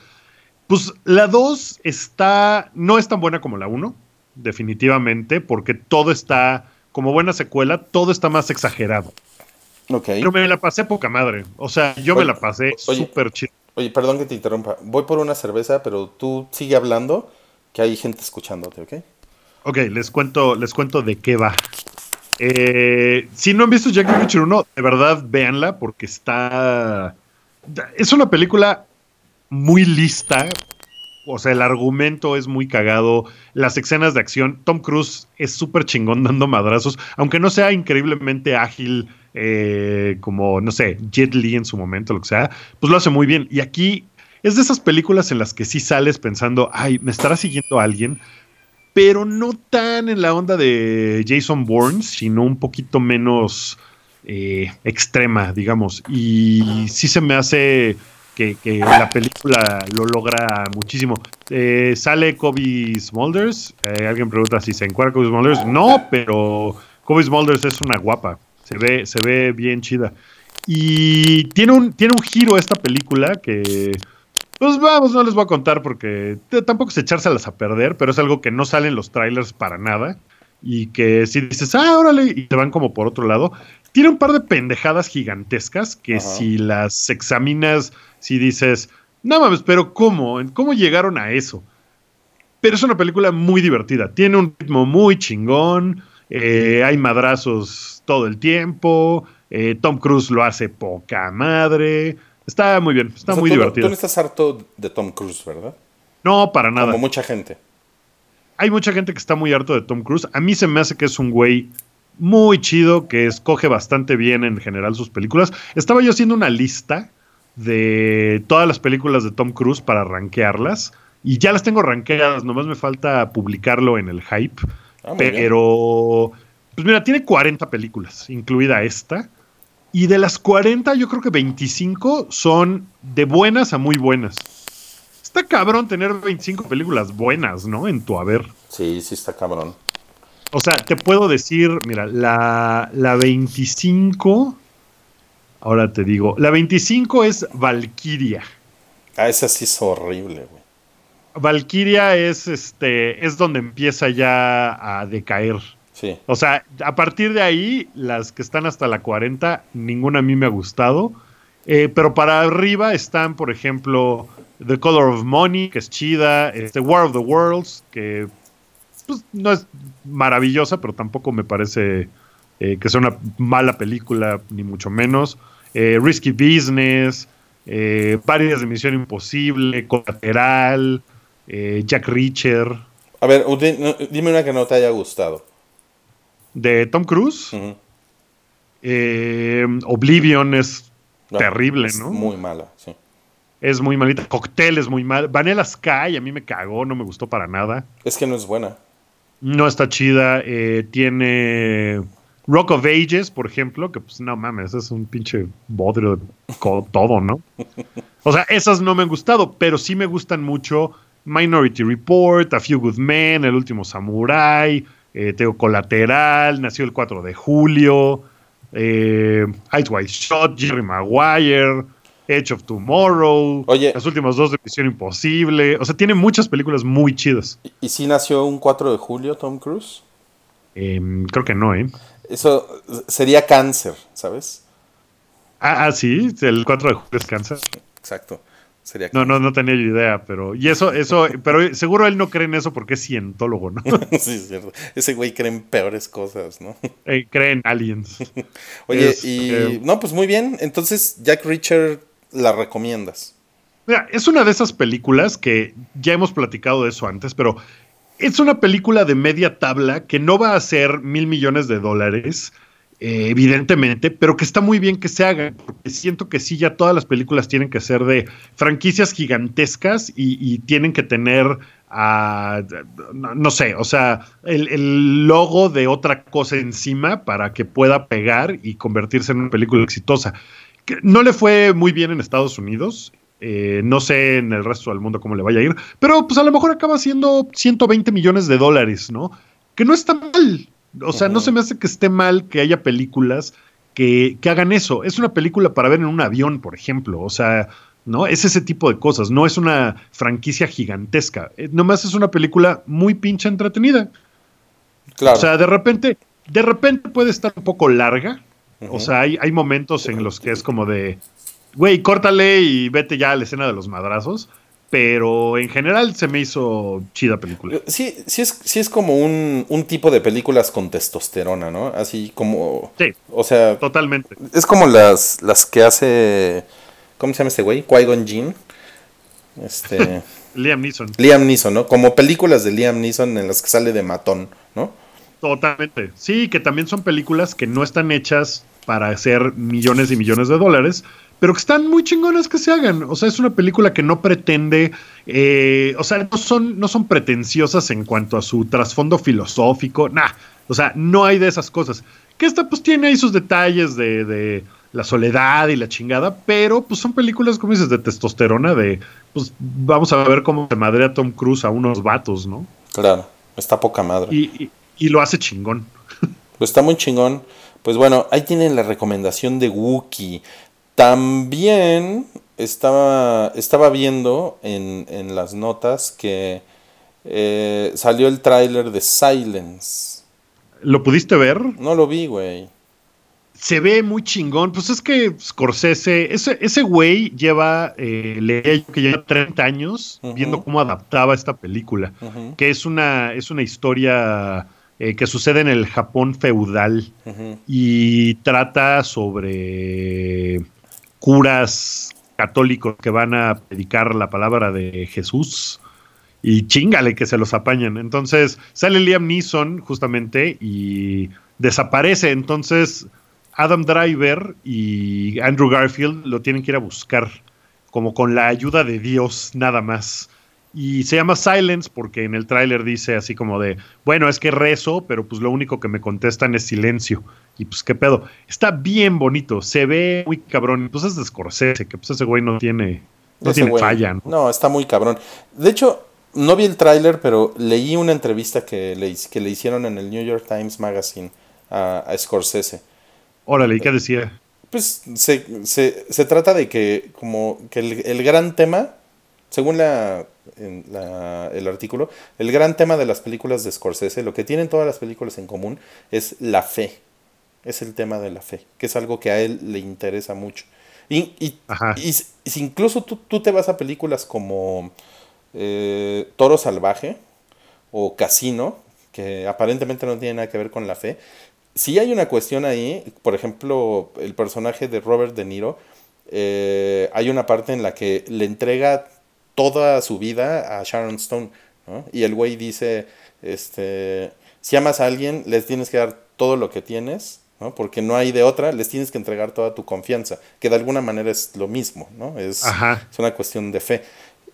Pues la 2 está, no es tan buena como la 1, definitivamente, porque todo está, como buena secuela, todo está más exagerado. Ok. Pero me la pasé poca madre. O sea, yo Oye, me la pasé súper chida. Oye, perdón que te interrumpa. Voy por una cerveza, pero tú sigue hablando, que hay gente escuchándote, ¿ok? Ok, les cuento, les cuento de qué va. Eh, si no han visto Jack Reacher 1, de verdad véanla porque está. Es una película muy lista. O sea, el argumento es muy cagado. Las escenas de acción. Tom Cruise es súper chingón dando madrazos. Aunque no sea increíblemente ágil, eh, como, no sé, Jet Li en su momento, lo que sea, pues lo hace muy bien. Y aquí es de esas películas en las que sí sales pensando, ay, me estará siguiendo alguien pero no tan en la onda de Jason Bourne, sino un poquito menos eh, extrema, digamos. Y sí se me hace que, la película lo logra muchísimo. Eh, sale Kobe Smulders. Eh, alguien pregunta si se encuentra Kobe Smulders. No, pero Kobe Smulders es una guapa. Se ve, se ve bien chida. Y tiene un, tiene un giro esta película que. Pues vamos, no les voy a contar porque tampoco es echárselas a perder, pero es algo que no sale en los trailers para nada. Y que si dices, ah, órale, y te van como por otro lado. Tiene un par de pendejadas gigantescas que Ajá. si las examinas, si dices, no mames, pero ¿cómo? ¿Cómo llegaron a eso? Pero es una película muy divertida. Tiene un ritmo muy chingón. eh, hay madrazos todo el tiempo. eh, Tom Cruise lo hace poca madre. Está muy bien, está O sea, muy tú, divertido. Tú no estás harto de Tom Cruise, ¿verdad? No, para nada. Como mucha gente. Hay mucha gente que está muy harto de Tom Cruise. A mí se me hace que es un güey muy chido, que escoge bastante bien en general sus películas. Estaba yo haciendo una lista de todas las películas de Tom Cruise para rankearlas. Y ya las tengo rankeadas, nomás me falta publicarlo en el hype. Ah, bien. pero, pues mira, tiene 40 películas, incluida esta. Y de las 40, yo creo que 25 son de buenas a muy buenas. Está cabrón tener 25 películas buenas, ¿no? En tu haber. Sí, sí está cabrón. O sea, te puedo decir, mira, la, la 25. Ahora te digo, la 25 es Valkyria. Ah, esa sí es horrible, güey. Valkyria es este es donde empieza ya a decaer. Sí. O sea, a partir de ahí, las que están hasta la 40, ninguna a mí me ha gustado. Eh, pero para arriba están, por ejemplo, The Color of Money, que es chida, este War of the Worlds, que pues, no es maravillosa, pero tampoco me parece eh, que sea una mala película, ni mucho menos. Eh, Risky Business, eh, varias de Misión Imposible, Colateral, Jack Reacher, A ver, dime una que no te haya gustado. de Tom Cruise. Oblivion es No, terrible, es ¿no? Muy mala, sí. Es muy malita. Cocktail es muy mal. Vanilla Sky a mí me cagó, no me gustó para nada. Es que no es buena. No está chida. eh, tiene Rock of Ages, por ejemplo, que pues no mames, es un pinche bodrio de todo, ¿no? O sea, esas no me han gustado, pero sí me gustan mucho Minority Report, A Few Good Men, El Último Samurai, eh, Teo Colateral, Nació el 4 de julio, eh, Eyes Wide Shot, Jerry Maguire, Edge of Tomorrow, Oye. las últimas dos de Misión Imposible. O sea, tiene muchas películas muy chidas. ¿Y, y si nació un 4 de julio Tom Cruise? Em, creo que no, ¿eh? Eso sería cáncer, ¿sabes? Ah, ah, sí, el 4 de julio es cáncer. Exacto. Sería No, no, no tenía yo idea, pero. Y eso, eso, pero seguro él no cree en eso porque es cientólogo, ¿no? sí, es cierto. Ese güey cree en peores cosas, ¿no? Eh, cree en aliens. Oye, Es, y. eh, No, pues muy bien. Entonces, Jack Reacher la recomiendas. Mira, es una de esas películas que ya hemos platicado de eso antes, pero es una película de media tabla que no va a ser mil millones de dólares eh, evidentemente, pero que está muy bien que se haga, porque siento que sí, ya todas las películas tienen que ser de franquicias gigantescas y, tienen que tener, a, no, sé, o sea, el, logo de otra cosa encima para que pueda pegar y convertirse en una película exitosa. Que no le fue muy bien en Estados Unidos, eh, no sé en el resto del mundo cómo le vaya a ir, pero pues a lo mejor acaba siendo 120 millones de dólares, ¿no? Que no está mal. O sea, no se me hace que esté mal que haya películas que, hagan eso. Es una película para ver en un avión, por ejemplo. O sea, ¿no? Es ese tipo de cosas. No es una franquicia gigantesca. Eh, nomás es una película muy pinche entretenida. Claro. O sea, de repente, de repente puede estar un poco larga. O sea, hay, hay momentos en los que es como de, güey, córtale y vete ya a la escena de los madrazos pero en general se me hizo chida película. Sí, sí es, sí es como un, tipo de películas con testosterona, ¿no? Así como... Sí. O sea... Totalmente. Es como las, las que hace... ¿Cómo se llama este güey? Qui-Gon Jinn. Este... Liam Neeson. Liam Neeson, ¿no? Como películas de Liam Neeson en las que sale de matón, ¿no? Totalmente. Sí, que también son películas que no están hechas para hacer millones y millones de dólares, pero que están muy chingonas que se hagan. O sea, es una película que no pretende, eh, o sea, no son, no son pretenciosas en cuanto a su trasfondo filosófico, nah, o sea, no hay de esas cosas. Que esta pues tiene ahí sus detalles de, de la soledad y la chingada, pero pues son películas, como dices, de testosterona, de pues vamos a ver cómo se madrea Tom Cruise a unos vatos, ¿no? Claro, está poca madre. Y, y, lo hace chingón. Pues está muy chingón. Pues bueno, ahí tienen la recomendación de Wookiee. También estaba, estaba viendo en, las notas que eh, salió el tráiler de Silence. ¿Lo pudiste ver? No lo vi, güey. Se ve muy chingón. Pues es que Scorsese, ese, ese güey lleva, eh, que lleva 30 años viendo cómo adaptaba esta película, que es una, es una historia eh, que sucede en el Japón feudal y trata sobre curas católicos que van a predicar la palabra de Jesús y chingale que se los apañan. Entonces sale Liam Neeson justamente y desaparece. Entonces Adam Driver y Andrew Garfield lo tienen que ir a buscar como con la ayuda de Dios nada más. Y se llama Silence porque en el tráiler dice así como de, bueno, es que rezo, pero pues lo único que me contestan es silencio. Y pues qué pedo. Está bien bonito, se ve muy cabrón. Pues es de Scorsese, que pues ese güey no tiene, no tiene falla. ¿no? ¿no? está muy cabrón. De hecho, no vi el tráiler, pero leí una entrevista que le, que le hicieron en el New York Times Magazine a, a Scorsese. Órale, ¿y qué decía? Pues se, se, se trata de que como que el, el gran tema, según la en el artículo, el gran tema de las películas de Scorsese, lo que tienen todas las películas en común es la fe. Es el tema de la fe, que es algo que a él le interesa mucho. Y, y, incluso tú, te vas a películas como eh, Toro Salvaje o Casino, que aparentemente no tienen nada que ver con la fe, si hay una cuestión ahí, por ejemplo, el personaje de Robert De Niro, eh, hay una parte en la que le entrega toda su vida a Sharon Stone. Y el güey dice, este, si amas a alguien, les tienes que dar todo lo que tienes, ¿no? porque no hay de otra, les tienes que entregar toda tu confianza, que de alguna manera es lo mismo, ¿no? es, es una cuestión de fe.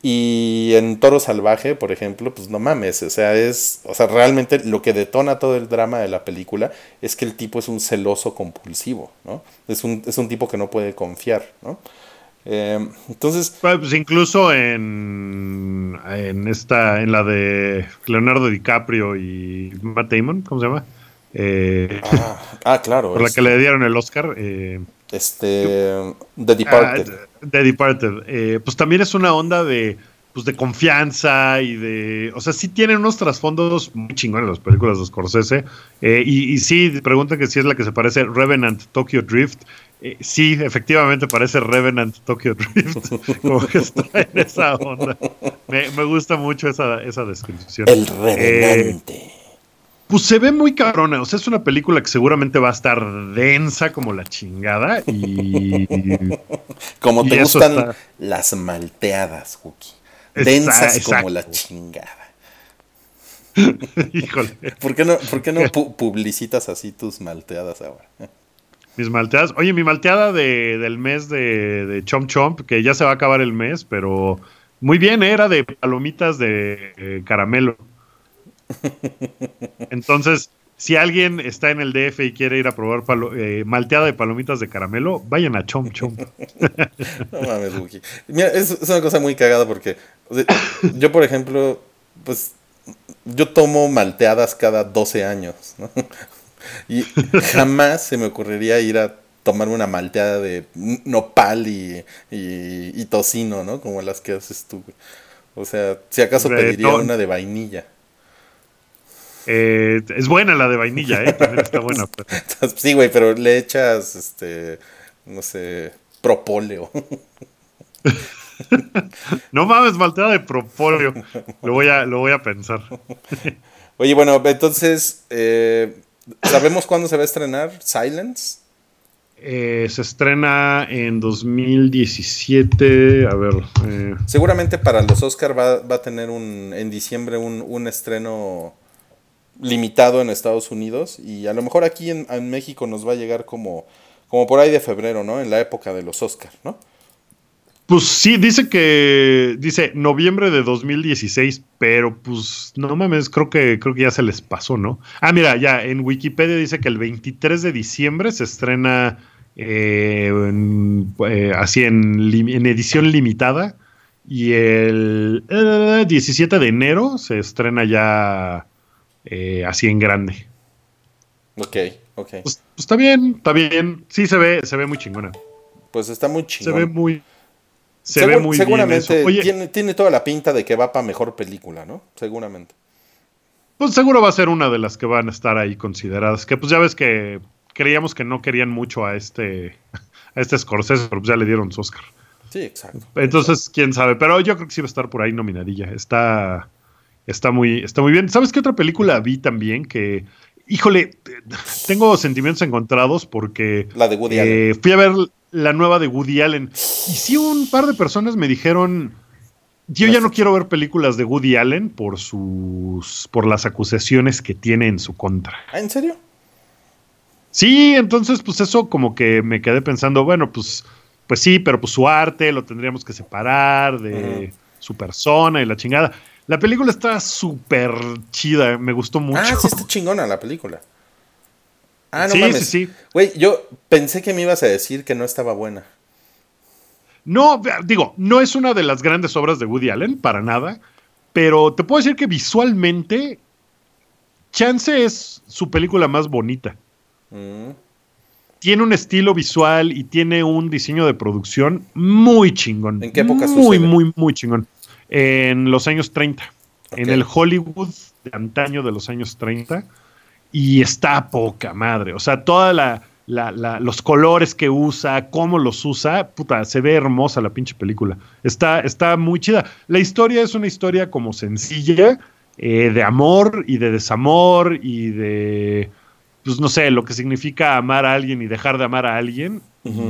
Y en Toro Salvaje, por ejemplo, pues no mames, o sea, es, o sea, realmente lo que detona todo el drama de la película es que el tipo es un celoso compulsivo, ¿no? Es un, es un tipo que no puede confiar, ¿no? Eh, entonces. Pues incluso en, en esta, en la de Leonardo DiCaprio y Matt Damon, ¿cómo se llama? Eh, ah, ah, claro. Por la que le dieron el Oscar. Eh, este. The Departed. Ah, The Departed. pues también es una onda de. Pues de confianza y de. O sea, sí tienen unos trasfondos muy chingones las películas de Scorsese. y, y sí, preguntan que si es la que se parece Revenant Tokyo Drift. Eh, sí, efectivamente parece Revenant Tokyo Drift, como que está en esa onda. Me, gusta mucho esa, descripción. El Revenante. pues se ve muy cabrona, o sea, es una película que seguramente va a estar densa como la chingada y... como te gustan las malteadas, Wookie. Densas como la chingada. Híjole. ¿Por qué no, por qué no pu- publicitas así tus malteadas ahora? Mis malteadas. Oye, mi malteada de, del mes de, de Chomp Chomp, que ya se va a acabar el mes, pero muy bien, ¿eh? era de palomitas de eh, caramelo. Entonces, si alguien está en el DF y quiere ir a probar palo- eh, malteada de palomitas de caramelo, vayan a Chomp Chomp. No mames, Wookie. Mira, es, es una cosa muy cagada porque o sea, yo, por ejemplo, pues yo tomo malteadas cada 12 años, ¿no? Y jamás se me ocurriría ir a tomar una malteada de nopal y, y, y tocino, ¿no? Como las que haces tú, güey. O sea, si acaso pediría una de vainilla. Eh, es buena la de vainilla, ¿eh? También está buena. Sí, güey, pero le echas, este, no sé, propóleo. No mames, malteada de propóleo. Lo voy a, lo voy a pensar. Oye, bueno, entonces, eh, ¿sabemos cuándo se va a estrenar Silence? Eh, se estrena en 2017. A ver. eh, Seguramente para los Oscar va, va a tener un, en diciembre un, un estreno limitado en Estados Unidos y a lo mejor aquí en, en México nos va a llegar como, como por ahí de febrero, ¿no? En la época de los Oscar, ¿no? Pues sí, dice que. Dice noviembre de 2016, pero pues no mames, creo que, creo que ya se les pasó, ¿no? Ah, mira, ya en Wikipedia dice que el 23 de diciembre se estrena eh, en, eh, así en, edición limitada. Y el eh, 17 de enero se estrena ya eh, así en grande. Ok, ok. Pues, pues está bien, está bien. Sí se ve, se ve muy chingona. Pues está muy Se chingón. ve muy. Se Segur- ve muy seguramente bien. Oye, tiene, tiene toda la pinta de que va para mejor película, ¿no? Seguramente. Pues seguro va a ser una de las que van a estar ahí consideradas. Que pues ya ves que creíamos que no querían mucho a este a este Scorsese, pero pues ya le dieron su Oscar. Sí, exacto. Entonces, quién sabe. Pero yo creo que sí va a estar por ahí nominadilla. Está, está, muy, está muy bien. ¿Sabes qué otra película vi también? Que, híjole, tengo sentimientos encontrados porque La de Woody Allen. eh, fui a ver la nueva de Woody Allen. Y sí, un par de personas me dijeron. Yo ya no quiero ver películas de Woody Allen por sus. por las acusaciones que tiene en su contra. ¿Ah, en serio? Sí, entonces, pues eso como que me quedé pensando, bueno, pues, pues sí, pero pues su arte lo tendríamos que separar de su persona y la chingada. La película está súper chida, me gustó mucho. Ah, sí está chingona la película. Ah, no Sí, mames. sí, sí. Güey, yo pensé que me ibas a decir que no estaba buena. No, digo, no es una de las grandes obras de Woody Allen, para nada, pero te puedo decir que visualmente, Chance es su película más bonita. Mm, Tiene un estilo visual y tiene un diseño de producción muy chingón. ¿En qué época Muy, sucede? muy, muy chingón. En los años 30. En el Hollywood de antaño de los años 30. Y está poca madre. O sea, toda la, la- la- los colores que usa, cómo los usa, puta, se ve hermosa la pinche película. Está, está muy chida. La historia es una historia como sencilla, eh, de amor y de desamor y de, pues no sé, lo que significa amar a alguien y dejar de amar a alguien.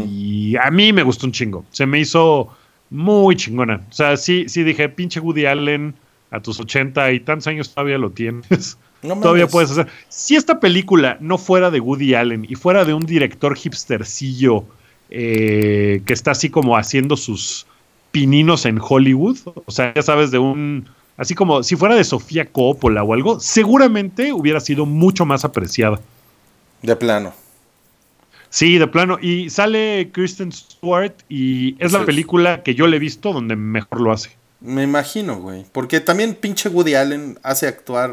Y a mí me gustó un chingo. Se me hizo muy chingona. O sea, sí, sí dije, pinche Woody Allen, a tus 80 y tantos años todavía lo tienes. No Todavía puedes hacer. Si esta película no fuera de Woody Allen y fuera de un director hipstercillo eh, que está así como haciendo sus pininos en Hollywood, o sea, ya sabes, de un. Así como si fuera de Sofía Coppola o algo, seguramente hubiera sido mucho más apreciada. De plano. Sí, de plano. Y sale Kristen Stewart y es Sí. la película que yo le he visto donde mejor lo hace. Me imagino, güey. Porque también pinche Woody Allen hace actuar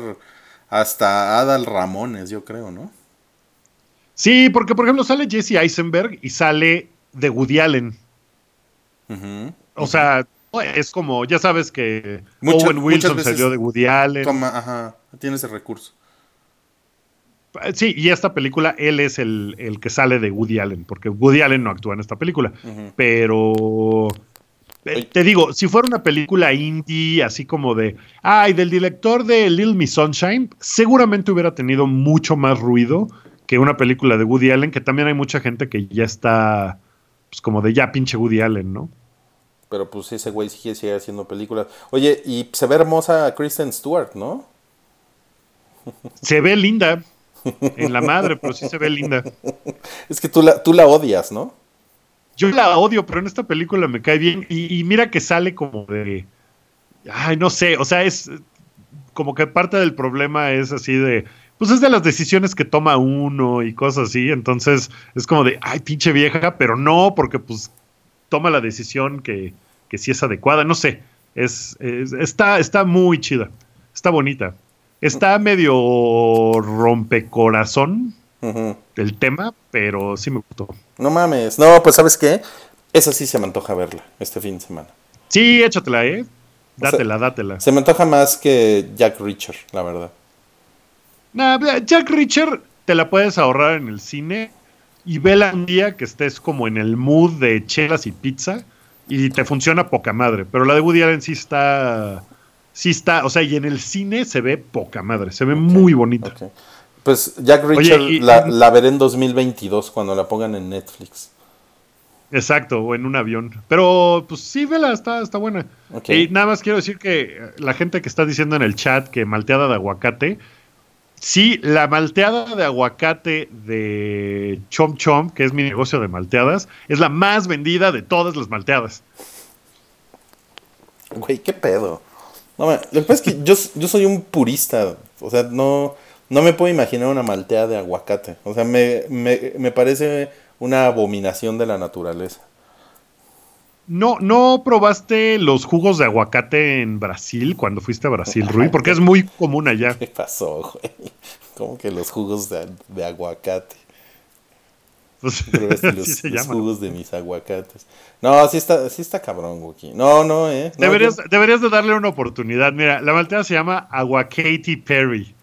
hasta Adal Ramones, yo creo, ¿no? Sí, porque por ejemplo sale Jesse Eisenberg y sale de Woody Allen. O sea, es como, ya sabes que Muchas- Owen Wilson salió de Woody Allen. Toma, ajá, tiene ese recurso. Sí, y esta película, él es el, el que sale de Woody Allen, porque Woody Allen no actúa en esta película. Pero te digo, si fuera una película indie, así como de, ay, del director de Little Miss Sunshine, seguramente hubiera tenido mucho más ruido que una película de Woody Allen, que también hay mucha gente que ya está, pues como de ya pinche Woody Allen, ¿no? Pero pues ese güey sigue, sigue haciendo películas. Oye, y se ve hermosa Kristen Stewart, ¿no? Se ve linda. En la madre, pero sí se ve linda. Es que tú la, tú la odias, ¿no? Yo la odio, pero en esta película me cae bien. Y, y mira que sale como de. Ay, no sé. O sea, es como que parte del problema es así de. Pues es de las decisiones que toma uno y cosas así. Entonces es como de, ay, pinche vieja, pero no, porque pues toma la decisión que, que sí es adecuada. No sé. Es, es- está, está muy chida. Está bonita. Está medio rompecorazón el tema, pero sí me gustó. No mames. No, pues ¿sabes qué? Esa sí se me antoja verla este fin de semana. Sí, échatela, ¿eh? sea, Dátela, dátela. Se me antoja más que Jack Reacher, la verdad. Nah, Jack Reacher te la puedes ahorrar en el cine y vela un día que estés como en el mood de chelas y pizza y te funciona poca madre. Pero la de Woody Allen sí está. Sí está. O sea, y en el cine se ve poca madre. Se ve muy bonita. Pues Jack Reacher y- la, la veré en 2022 cuando la pongan en Netflix. Exacto, o en un avión. Pero, pues sí, vela, está, está buena. Y nada más quiero decir que eh, la gente que está diciendo en el chat que malteada de aguacate, sí, la malteada de aguacate de Chom Chom, que es mi negocio de malteadas, es la más vendida de todas las malteadas. Güey, qué pedo. No, lo que pasa es que yo, yo soy un purista. O sea, no, no me puedo imaginar una malteada de aguacate. O sea, me, me, me parece una abominación de la naturaleza. ¿No, ¿No probaste los jugos de aguacate en Brasil cuando fuiste a Brasil, Rui? Porque es muy común allá. ¿Qué pasó, güey? Como que los jugos de, de aguacate. Pues, los, se los jugos de mis aguacates. No, sí está, sí está cabrón, Wookie. No, no, eh. No, Deberías, yo- deberías de darle una oportunidad. Mira, la malteada se llama Aguacate Perry.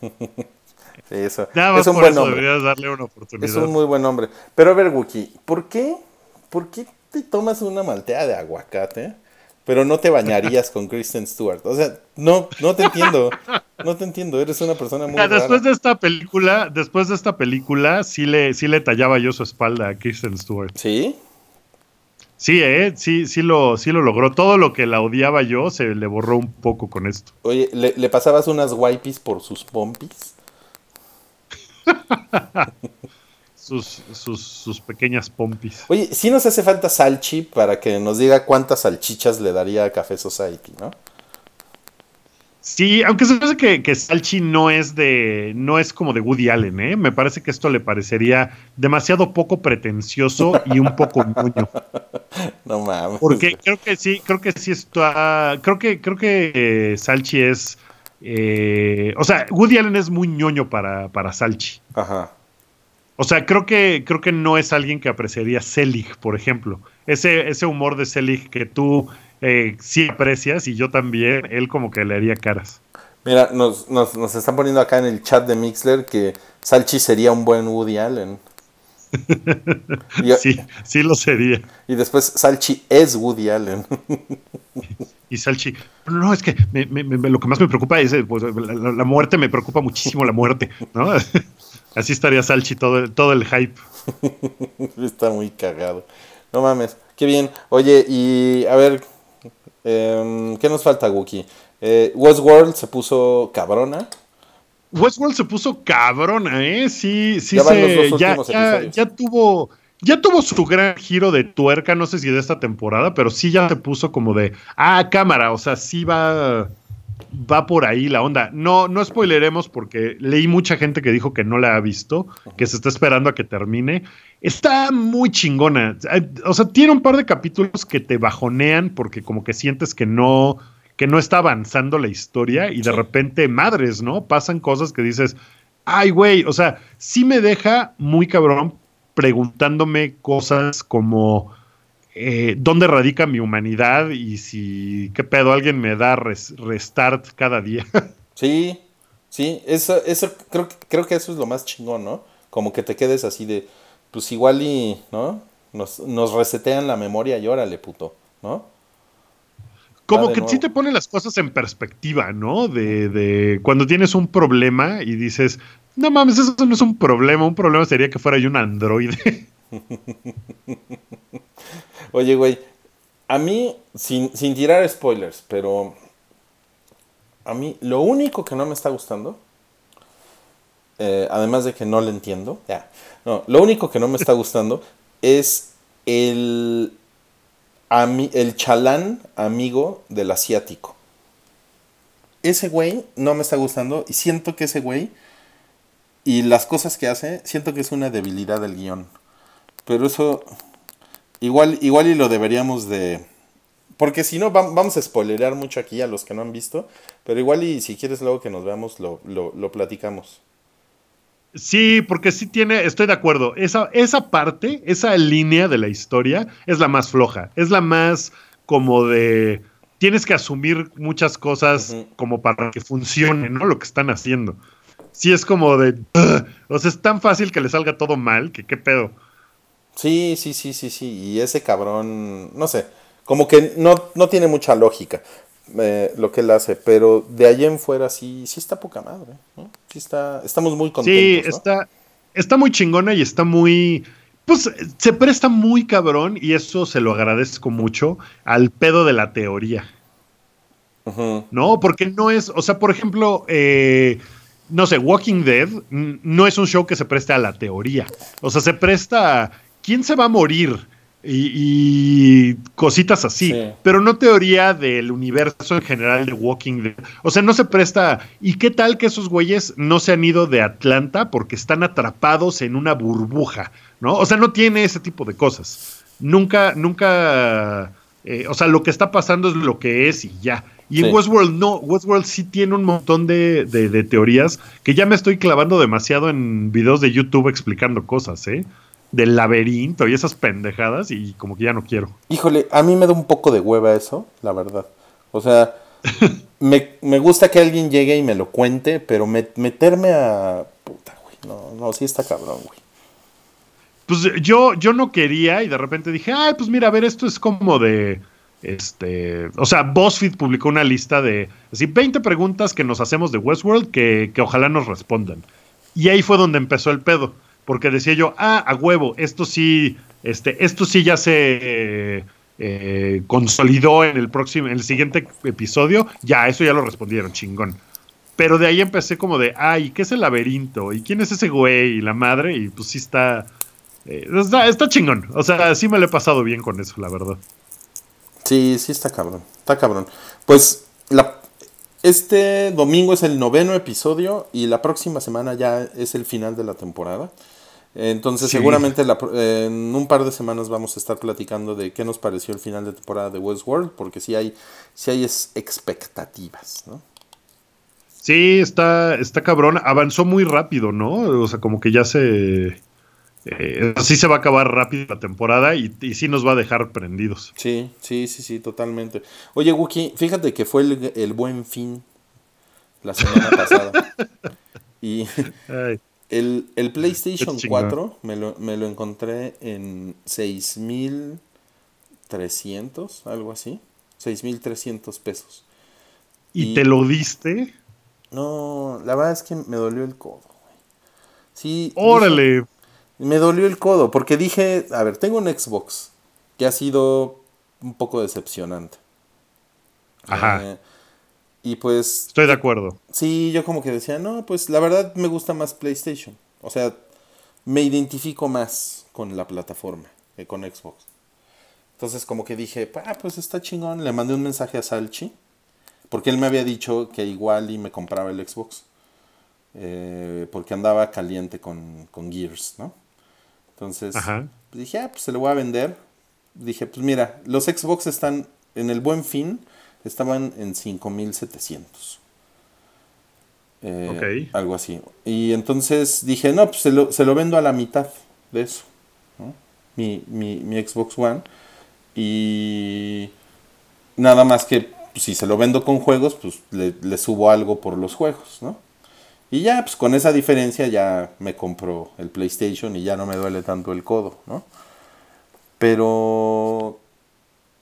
sí, eso. Nada más es un por buen eso nombre. deberías darle una oportunidad. Es un muy buen nombre. Pero a ver, Wookie, ¿por qué? ¿Por qué te tomas una malteada de aguacate, pero no te bañarías con Kristen Stewart? O sea, no, no te entiendo. No te entiendo. Eres una persona muy después de esta película, después de esta película, sí le, sí le tallaba yo su espalda a Kristen Stewart. ¿Sí? Sí, eh, sí, sí lo, sí lo logró. Todo lo que la odiaba yo se le borró un poco con esto. Oye, ¿le, le pasabas unas wipes por sus pompis? Sus, sus, sus pequeñas pompis. Oye, sí nos hace falta Salchi para que nos diga cuántas salchichas le daría a Café Society, ¿no? Sí, aunque se me hace que, que Salchi no es de, no es como de Woody Allen, ¿eh? Me parece que esto le parecería demasiado poco pretencioso y un poco ñoño. No mames. Porque creo que sí, creo que sí está. Creo que, creo que eh, Salchi es. eh, o sea, Woody Allen es muy ñoño para, para Salchi. Ajá. O sea, creo que, creo que no es alguien que apreciaría Selig, por ejemplo. Ese, ese humor de Selig que tú eh, sí aprecias y yo también, él como que le haría caras. Mira, nos, nos, nos están poniendo acá en el chat de Mixler que Salchi sería un buen Woody Allen. Sí, sí lo sería. y después Salchi es Woody Allen. Y Salchi, no, es que me- me- me- lo que más me preocupa es eh, pues, la, muerte, me preocupa muchísimo la muerte, ¿no? Así estaría Salchi todo, todo el hype. Está muy cagado. No mames. Qué bien. Oye, y a ver, em, ¿qué nos falta, Wookie? Eh, Westworld se puso cabrona. Westworld se puso cabrona, ¿eh? Sí, sí Ya se. ya tuvo. Ya tuvo su gran giro de tuerca, no sé si de esta temporada, pero sí ya se puso como de. Ah, cámara, o sea, sí va. Va por ahí la onda. No, no spoileremos porque leí mucha gente que dijo que no la ha visto, que se está esperando a que termine. Está muy chingona. O sea, tiene un par de capítulos que te bajonean porque como que sientes que no, que no está avanzando la historia y de repente, madres, ¿no? Pasan cosas que dices, ay, güey, o sea, sí me deja muy cabrón preguntándome cosas como eh, dónde radica mi humanidad y si, qué pedo, alguien me da res- restart cada día. Sí, sí, eso, eso creo, que- creo que eso es lo más chingón, ¿no? Como que te quedes así de, pues igual y, ¿no? Nos, nos resetean la memoria y órale, puto, ¿no? Como que sí nuevo. te pone las cosas en perspectiva, ¿no? De, de cuando tienes un problema y dices, no mames, eso no es un problema, un problema sería que fuera yo un androide. Oye, güey, a mí, sin, sin tirar spoilers, pero a mí lo único que no me está gustando eh, además de que no le entiendo, ya. No, lo único que no me está gustando es el, ami- el chalán amigo del asiático. Ese güey no me está gustando y siento que ese güey y las cosas que hace, siento que es una debilidad del guion. Pero eso, igual, igual y lo deberíamos de... Porque si no, vam- vamos a spoilerear mucho aquí a los que no han visto. Pero igual y si quieres luego que nos veamos, lo, lo, lo platicamos. Sí, porque sí tiene, estoy de acuerdo. Esa, esa parte, esa línea de la historia es la más floja. Es la más como de. Tienes que asumir muchas cosas como para que funcione, ¿no? Lo que están haciendo. Sí, es como de. O sea, es tan fácil que le salga todo mal que qué pedo. Sí, sí, sí, sí, sí. Y ese cabrón, no sé, como que no, no tiene mucha lógica eh, lo que él hace, pero de allá en fuera sí, sí está poca madre. ¿no? Sí está, estamos muy Sí, contentos. ¿no? está, está muy chingona y está muy. Pues se presta muy cabrón y eso se lo agradezco mucho al pedo de la teoría. ¿no? Porque no es, o sea, por ejemplo, eh, no sé, Walking Dead no es un show que se preste a la teoría. O sea, se presta a quién se va a morir y, y cositas así, Sí. pero no teoría del universo en general de Walking Dead. O sea, no se presta. ¿Y qué tal que esos güeyes no se han ido de Atlanta porque están atrapados en una burbuja? ¿No? O sea, no tiene ese tipo de cosas. Nunca, nunca. eh, o sea, lo que está pasando es lo que es y ya. Y en Sí. Westworld no, Westworld sí tiene un montón de, de- de teorías que ya me estoy clavando demasiado en videos de YouTube explicando cosas, ¿eh? Del laberinto y esas pendejadas y como que ya no quiero. Híjole, a mí me da un poco de hueva eso, la verdad. O sea, me, me gusta que alguien llegue y me lo cuente, pero me- meterme a... Puta, güey. No, no, sí está cabrón, güey. Pues yo, yo no quería y de repente dije, ay, pues mira, a ver, esto es como de. Este. O sea, BuzzFeed publicó una lista de así 20 preguntas que nos hacemos de Westworld que, que ojalá nos respondan. Y ahí fue donde empezó el pedo. Porque decía yo, ah, a huevo, esto sí, este, esto sí ya se eh, consolidó en el próximo, en el siguiente episodio. Ya, eso ya lo respondieron, chingón. Pero de ahí empecé como de, ay, ¿qué es el laberinto? ¿Y quién es ese güey? Y la madre, y pues sí está. eh, está, está chingón. O sea, sí me lo he pasado bien con eso, la verdad. Sí, sí está cabrón. Está cabrón. Pues este domingo es el noveno episodio y la próxima semana ya es el final de la temporada. Entonces Sí. seguramente la eh, en un par de semanas vamos a estar platicando de qué nos pareció el final de temporada de Westworld, porque sí hay, sí hay expectativas, ¿no? Sí, está, está cabrón. Avanzó muy rápido, ¿no? O sea, como que ya se. Eh, sí se va a acabar rápido la temporada y, y sí nos va a dejar prendidos. Sí, sí, sí, sí, totalmente. Oye, Wookie, fíjate que fue el, el buen fin la semana pasada. Y Ay, el, el PlayStation Qué chingón. 4 me lo, me lo encontré en 6.300, algo así. 6.300 pesos. ¿Y Y- te lo diste? No, la verdad es que me dolió el codo. güey. Sí. dije- Órale. Me dolió el codo porque dije, a ver, tengo un Xbox que ha sido un poco decepcionante. Ajá. Eh, y pues Estoy de acuerdo. Sí, yo como que decía, no, pues la verdad me gusta más PlayStation. O sea, me identifico más con la plataforma que con Xbox. Entonces como que dije, ah, pues está chingón. Le mandé un mensaje a Salchi, porque él me había dicho que igual y me compraba el Xbox. Eh, porque andaba caliente con, con Gears, ¿no? Entonces Ajá. dije, ah, pues se lo voy a vender. Dije, pues mira, los Xbox están en el buen fin, estaban en 5700. Eh, Ok. Algo así. Y entonces dije, no, pues se lo, se lo vendo a la mitad de eso. ¿no? Mi, mi, mi Xbox One. Y nada más que pues, si se lo vendo con juegos, pues le, le subo algo por los juegos, ¿no? Y ya, pues con esa diferencia ya me compro el PlayStation y ya no me duele tanto el codo, ¿no? Pero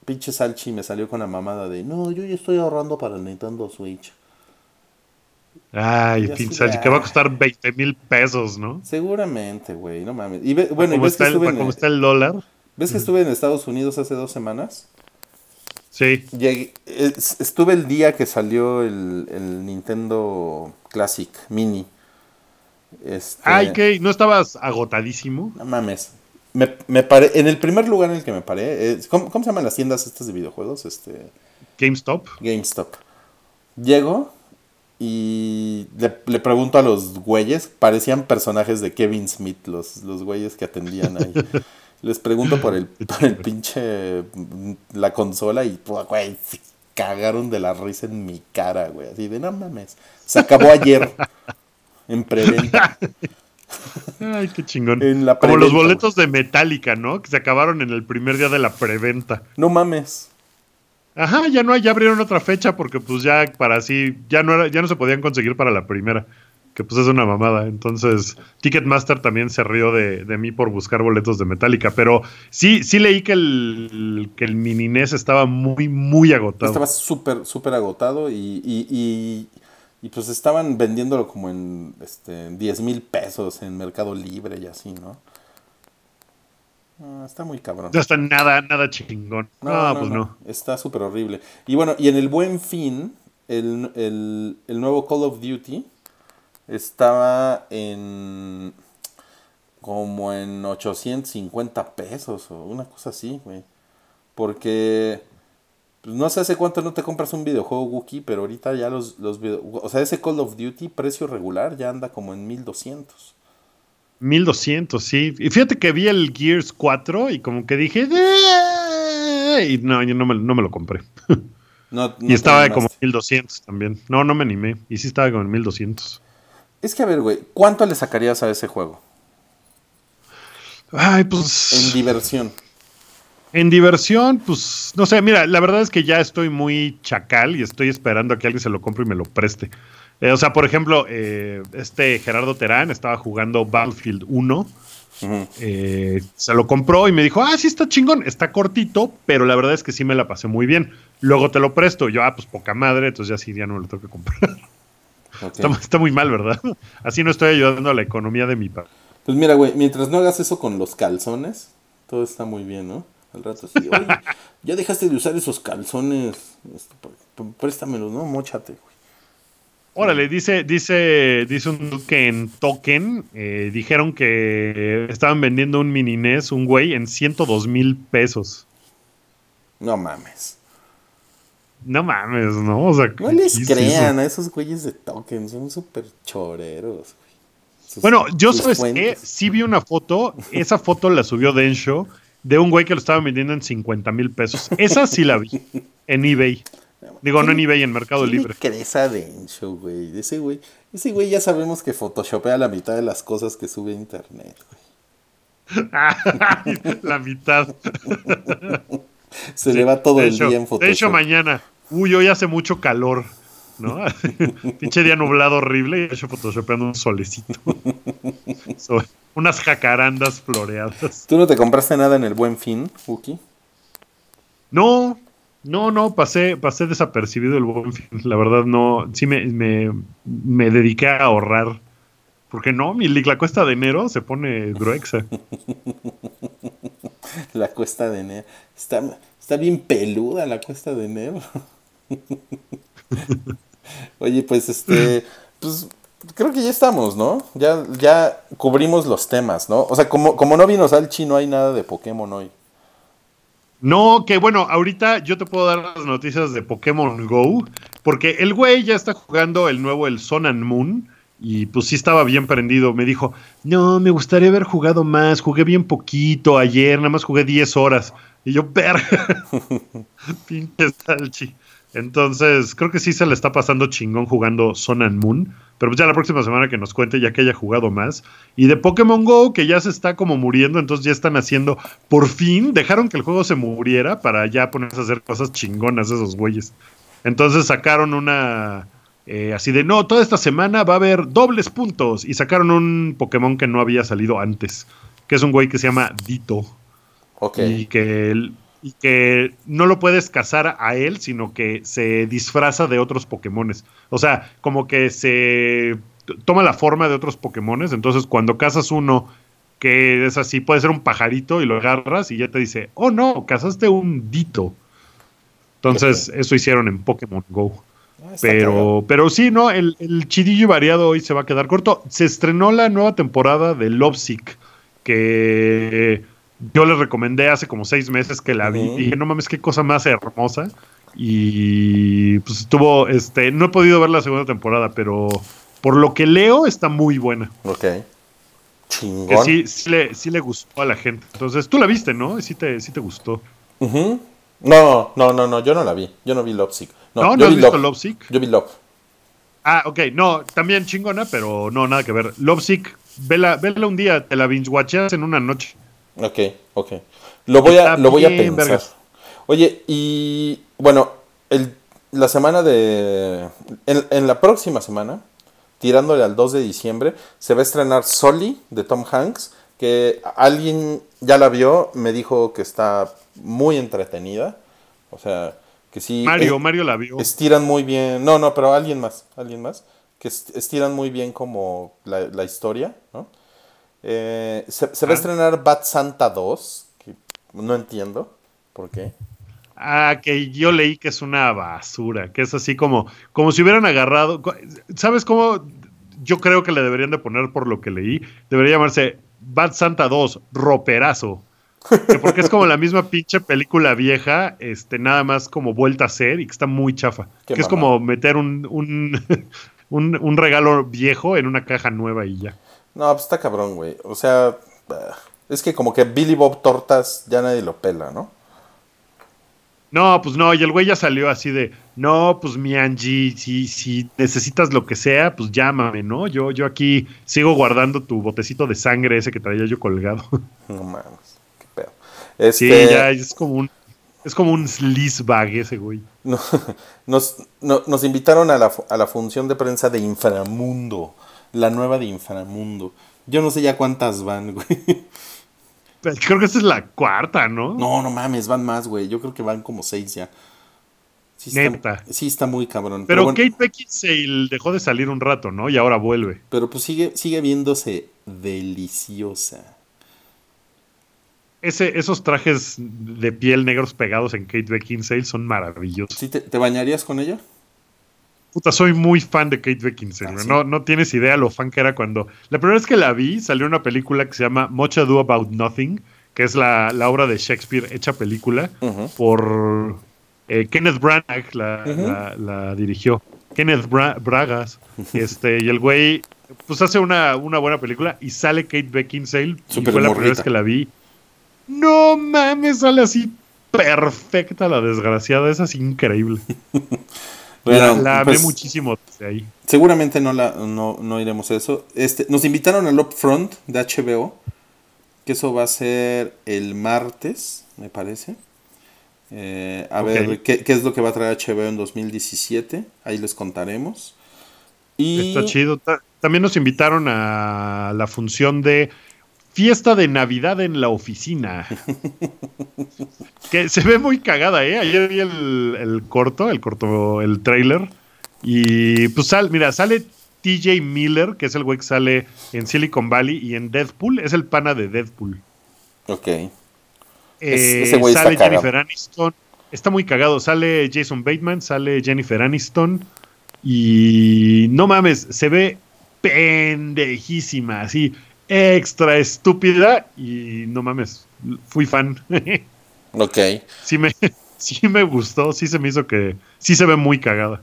pinche Salchi me salió con la mamada de, no, yo ya estoy ahorrando para el Nintendo Switch. Ay, pinche Salchi, que va a costar 20 mil pesos, ¿no? Seguramente, güey, no mames. Y ve- bueno, y ¿Cómo ves que, está, el, estuve en, cómo está el dólar? ¿ves que estuve en Estados Unidos hace dos semanas? Sí. Llegué- es- estuve el día que salió el, el Nintendo Classic Mini. Este, Ay, ¿qué? ¿No estabas agotadísimo? No mames. Me, me paré, en el primer lugar en el que me paré, eh, ¿cómo, cómo se llaman las tiendas estas de videojuegos? Este, GameStop. GameStop. Llego y le, le pregunto a los güeyes, parecían personajes de Kevin Smith, los, los güeyes que atendían ahí. Les pregunto por el, por el pinche, la consola y, pues, güey, se cagaron de la risa en mi cara, güey. Así de, no mames, se acabó ayer en preventa. Ay, qué chingón. En la Como los boletos de Metallica, ¿no? Que se acabaron en el primer día de la preventa. No mames. Ajá, ya no ya abrieron otra fecha porque pues ya para así, ya no era, ya no se podían conseguir para la primera. Que pues es una mamada. Entonces, Ticketmaster también se rió de, de mí por buscar boletos de Metallica. Pero sí, sí leí que el, que el mini NES estaba muy, muy agotado. Estaba súper, súper agotado y, y, y, y, pues estaban vendiéndolo como en este, 10 mil pesos en Mercado Libre y así, ¿no? Ah, está muy cabrón. No está nada, nada chingón. No, pues no. Está súper horrible. Y bueno, y en el buen fin, el, el, el nuevo Call of Duty estaba en como en 850 pesos o una cosa así, güey. Porque pues, no sé hace cuánto no te compras un videojuego Wookiee, pero ahorita ya los, los video- o sea, ese Call of Duty precio regular ya anda como en 1200. 1200, sí. Y fíjate que vi el Gears 4 y como que dije... "Eh", Y no, yo no me, no me lo compré. No, no y estaba como animaste. 1200 también. No, no me animé. Y sí estaba como en 1200. Es que a ver, güey, ¿cuánto le sacarías a ese juego? Ay, pues... En diversión. En diversión, pues, no sé, mira, la verdad es que ya estoy muy chacal y estoy esperando a que alguien se lo compre y me lo preste. Eh, o sea, por ejemplo, eh, este Gerardo Terán estaba jugando Battlefield 1, Ujú. eh, se lo compró y me dijo, ah, sí está chingón, está cortito, pero la verdad es que sí me la pasé muy bien. Luego te lo presto, yo, ah, pues poca madre, entonces ya sí, ya no me lo tengo que comprar. Está, está muy mal, ¿verdad? Así no estoy ayudando a la economía de mi padre. Pues mira, güey, mientras no hagas eso con los calzones, todo está muy bien, ¿no? Al rato sí, oye, ya dejaste de usar esos calzones, p- préstamelos, ¿no? Móchate, güey. Órale, dice, dice, dice un que en Token eh, dijeron que estaban vendiendo un mini NES, un güey, en 102 mil pesos. No mames. No mames, ¿no? O sea, No les ¿qué es crean eso? a esos güeyes de token, son súper choreros, güey. Sus- Bueno, yo sabes que fuentes. sí vi una foto, esa foto la subió Densho, de un güey que lo estaba vendiendo en 50 mil pesos. Esa sí la vi, en eBay. Digo, no en eBay, en Mercado ¿Quién le Libre. crees a Densho, güey? Ese güey, ese güey ya sabemos que photoshopea la mitad de las cosas que sube a internet, güey. la mitad. Se le va todo el hecho, día en De hecho, Photoshop. mañana. Uy, hoy hace mucho calor. ¿No? Pinche día nublado horrible y hecho photoshopeando un solecito. So, unas jacarandas floreadas. ¿Tú no te compraste nada en el buen fin, Wookie? No, no, no, pasé, pasé desapercibido el buen fin. La verdad, no. Sí me, me, me dediqué a ahorrar. Porque no, mi la cuesta de enero se pone gruexa. La cuesta de enero. Está, está bien peluda la cuesta de enero. Oye, pues este. Pues creo que ya estamos, ¿no? Ya, ya cubrimos los temas, ¿no? O sea, como, como no vino Salchi, no hay nada de Pokémon hoy. No, que bueno, ahorita yo te puedo dar las noticias de Pokémon Go, porque el güey ya está jugando el nuevo, el Sun and Moon, y pues sí estaba bien prendido. Me dijo, no, me gustaría haber jugado más, jugué bien poquito ayer, nada más jugué 10 horas. Y yo, verga, pinche salchi. Entonces, creo que sí se le está pasando chingón jugando Sun and Moon. Pero pues ya la próxima semana que nos cuente, ya que haya jugado más. Y de Pokémon Go, que ya se está como muriendo, entonces ya están haciendo. Por fin dejaron que el juego se muriera para ya ponerse a hacer cosas chingonas esos güeyes. Entonces sacaron una. eh, así de no, toda esta semana va a haber dobles puntos. Y sacaron un Pokémon que no había salido antes. Que es un güey que se llama Dito. Ok. Y que, él- y que no lo puedes cazar a él, sino que se disfraza de otros Pokémones. O sea, como que se toma la forma de otros Pokémones. Entonces, cuando cazas uno que es así, puede ser un pajarito y lo agarras y ya te dice, oh no, cazaste un Dito. Entonces, eso hicieron en Pokémon Go. Ah, Pero, pero sí, no, el, el chidillo y variado hoy se va a quedar corto. Se estrenó la nueva temporada de Lovesick, que yo les recomendé hace como seis meses que la vi. Dije, no mames, qué cosa más hermosa. Y pues estuvo, este, no he podido ver la segunda temporada, pero por lo que leo está muy buena. Ok. Que Chingón. sí, sí, le, sí le gustó a la gente. Entonces, tú la viste, ¿no? Sí te, sí te gustó. No, no, no, no, yo no la vi. Yo no vi Lovesick. No, ¿No? ¿No, yo has vi visto Love. Lovesick? Yo vi Love. Ah, ok, no, también chingona, pero no, nada que ver. Lovesick, vela, vela un día, te la binge en una noche. Ok, ok. Lo voy a, lo voy a pensar. vergas. Oye, y bueno, el, la semana de. En, en la próxima semana, tirándole al 2 de diciembre, se va a estrenar Sully de Tom Hanks. Que alguien ya la vio, me dijo que está muy entretenida. O sea, que sí. Mario, eh, Mario la vio. estiran muy bien. No, no, pero alguien más, alguien más. Que est- estiran muy bien como la, la historia, ¿no? Eh, se, se va a Ah. estrenar Bad Santa 2, que no entiendo por qué. Ah, que yo leí que es una basura, que es así como, como si hubieran agarrado. ¿Sabes cómo? Yo creo que le deberían de poner por lo que leí. Debería llamarse Bad Santa 2, Roperazo. Que Porque es como la misma pinche película vieja, este, nada más como vuelta a ser y que está muy chafa. Qué que es como meter un, un, un, un regalo viejo en una caja nueva y ya. No, pues está cabrón, güey. O sea, es que como que Billy Bob Tortas ya nadie lo pela, ¿no? No, pues no, y el güey ya salió así de, no, pues mi Angie, si, si necesitas lo que sea, pues llámame, ¿no? Yo, yo aquí sigo guardando tu botecito de sangre ese que traía yo colgado. No mames, qué pedo. Sí, Este, ya es como un, es como un sleaze bag ese güey. no- nos, no- nos invitaron a la, a la función de prensa de Inframundo, la nueva de Inframundo. Yo no sé ya cuántas van, güey. Pues Creo que esta es la cuarta, ¿no? No, no mames, van más, güey. Yo creo que van como seis ya. Sí está, Neta. Sí está muy cabrón. Pero bueno, Kate Beckinsale dejó de salir un rato, ¿no? Y ahora vuelve. pero pues sigue, sigue viéndose deliciosa. Ese, esos trajes de piel negros pegados en Kate Beckinsale son maravillosos. ¿Sí te, te bañarías con ella? Puta, soy muy fan de Kate Beckinsale. Ah, no, no tienes idea lo fan que era cuando. La primera vez que la vi, salió una película que se llama Much Ado About Nothing, que es la, la obra de Shakespeare hecha película por eh, Kenneth Branagh, la, Ujú. la- la dirigió. Kenneth Bra- Bragas. Este, y el güey, pues hace una, una buena película y sale Kate Beckinsale. y Súper fue la primera vez que la vi. No mames, sale así perfecta la desgraciada. Esa es increíble. Bueno, la la amé pues, muchísimo desde ahí. Seguramente no, la, no, no iremos a eso. Este, nos invitaron al Upfront de HBO, que eso va a ser el martes, me parece. Eh, a ver ¿qué, qué es lo que va a traer HBO en 2017. Ahí les contaremos. Y Está chido. Ta- También nos invitaron a la función de fiesta de Navidad en la oficina. que se ve muy cagada, ¿eh? Ayer vi el, el corto, el corto, el trailer. Y pues sal, mira, sale TJ Miller, que es el güey que sale en Silicon Valley y en Deadpool. Es el pana de Deadpool. Ok. Eh, ese güey está sale cagado. Jennifer Aniston. Está muy cagado. Sale Jason Bateman, sale Jennifer Aniston. Y no mames, se ve pendejísima, así, extra estúpida. Y no mames, fui fan. Ok. sí, me, sí me gustó, sí se me hizo que. Sí se ve muy cagada.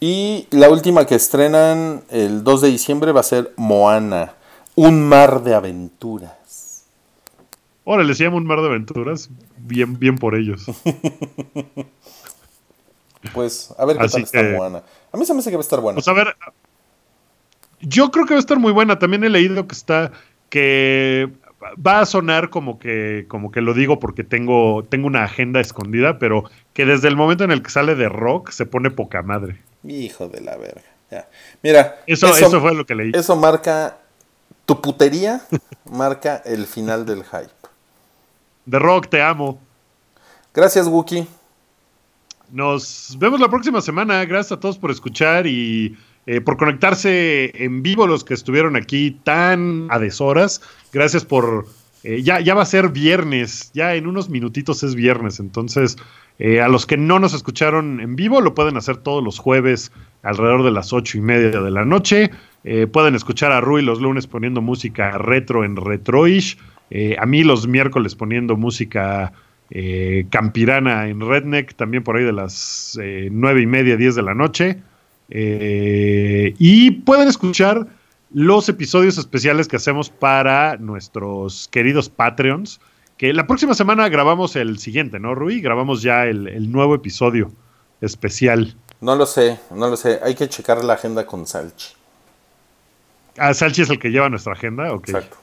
Y la última que estrenan el 2 de diciembre va a ser Moana, un mar de aventuras. Órale, se llama un mar de aventuras. Bien, bien por ellos. Pues a ver qué Así tal está que- Moana. A mí se me hace que va a estar bueno. Pues a ver, yo creo que va a estar muy buena. También he leído que está, que va a sonar como que, como que lo digo porque tengo, tengo una agenda escondida, pero que desde el momento en el que sale de rock se pone poca madre. Hijo de la verga. Ya. Mira, Eso, eso, fue lo que leí. eso marca tu putería, marca el final del hype. De rock, te amo. Gracias, Wookie. Nos vemos la próxima semana. Gracias a todos por escuchar y eh, por conectarse en vivo los que estuvieron aquí tan a deshoras. Gracias por... eh, ya, ya va a ser viernes, ya en unos minutitos es viernes, entonces Eh, a los que no nos escucharon en vivo, lo pueden hacer todos los jueves alrededor de las ocho y media de la noche. Pueden escuchar a Rui los lunes poniendo música retro en Retroish. A mí los miércoles poniendo música campirana en Redneck, también por ahí de las nueve y media, diez de la noche. Y pueden escuchar los episodios especiales que hacemos para nuestros queridos Patreons. Que la próxima semana grabamos el siguiente, ¿no, Rui? Grabamos ya el, nuevo episodio especial. No lo sé, no lo sé. Hay que checar la agenda con Salchi. Ah, Salchi es el que lleva nuestra agenda, ok. Exacto.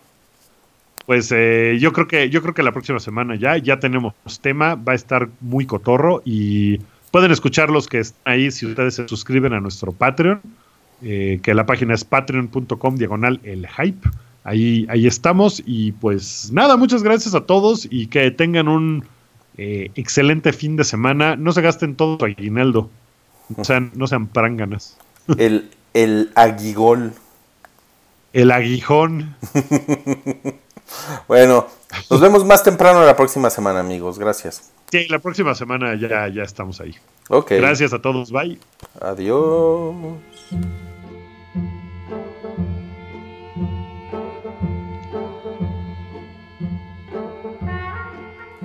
Pues eh, yo creo que yo creo que la próxima semana ya ya tenemos tema, va a estar muy cotorro y pueden escuchar los que están ahí si ustedes se suscriben a nuestro Patreon. Eh, que la página es patreon.com diagonal el hype. Ahí, ahí estamos y pues nada, muchas gracias a todos y que tengan un eh, excelente fin de semana. No se gasten todo su aguinaldo, no sean, no sean pránganas. El, el aguigol. El aguijón. bueno, nos vemos más temprano la próxima semana, amigos. Gracias. Sí, la próxima semana ya, ya estamos ahí. Ok. Gracias a todos. Bye. Adiós.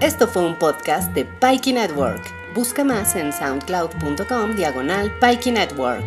Esto fue un podcast de Pikey Network. Busca más en soundcloud.com diagonal Pikey Network.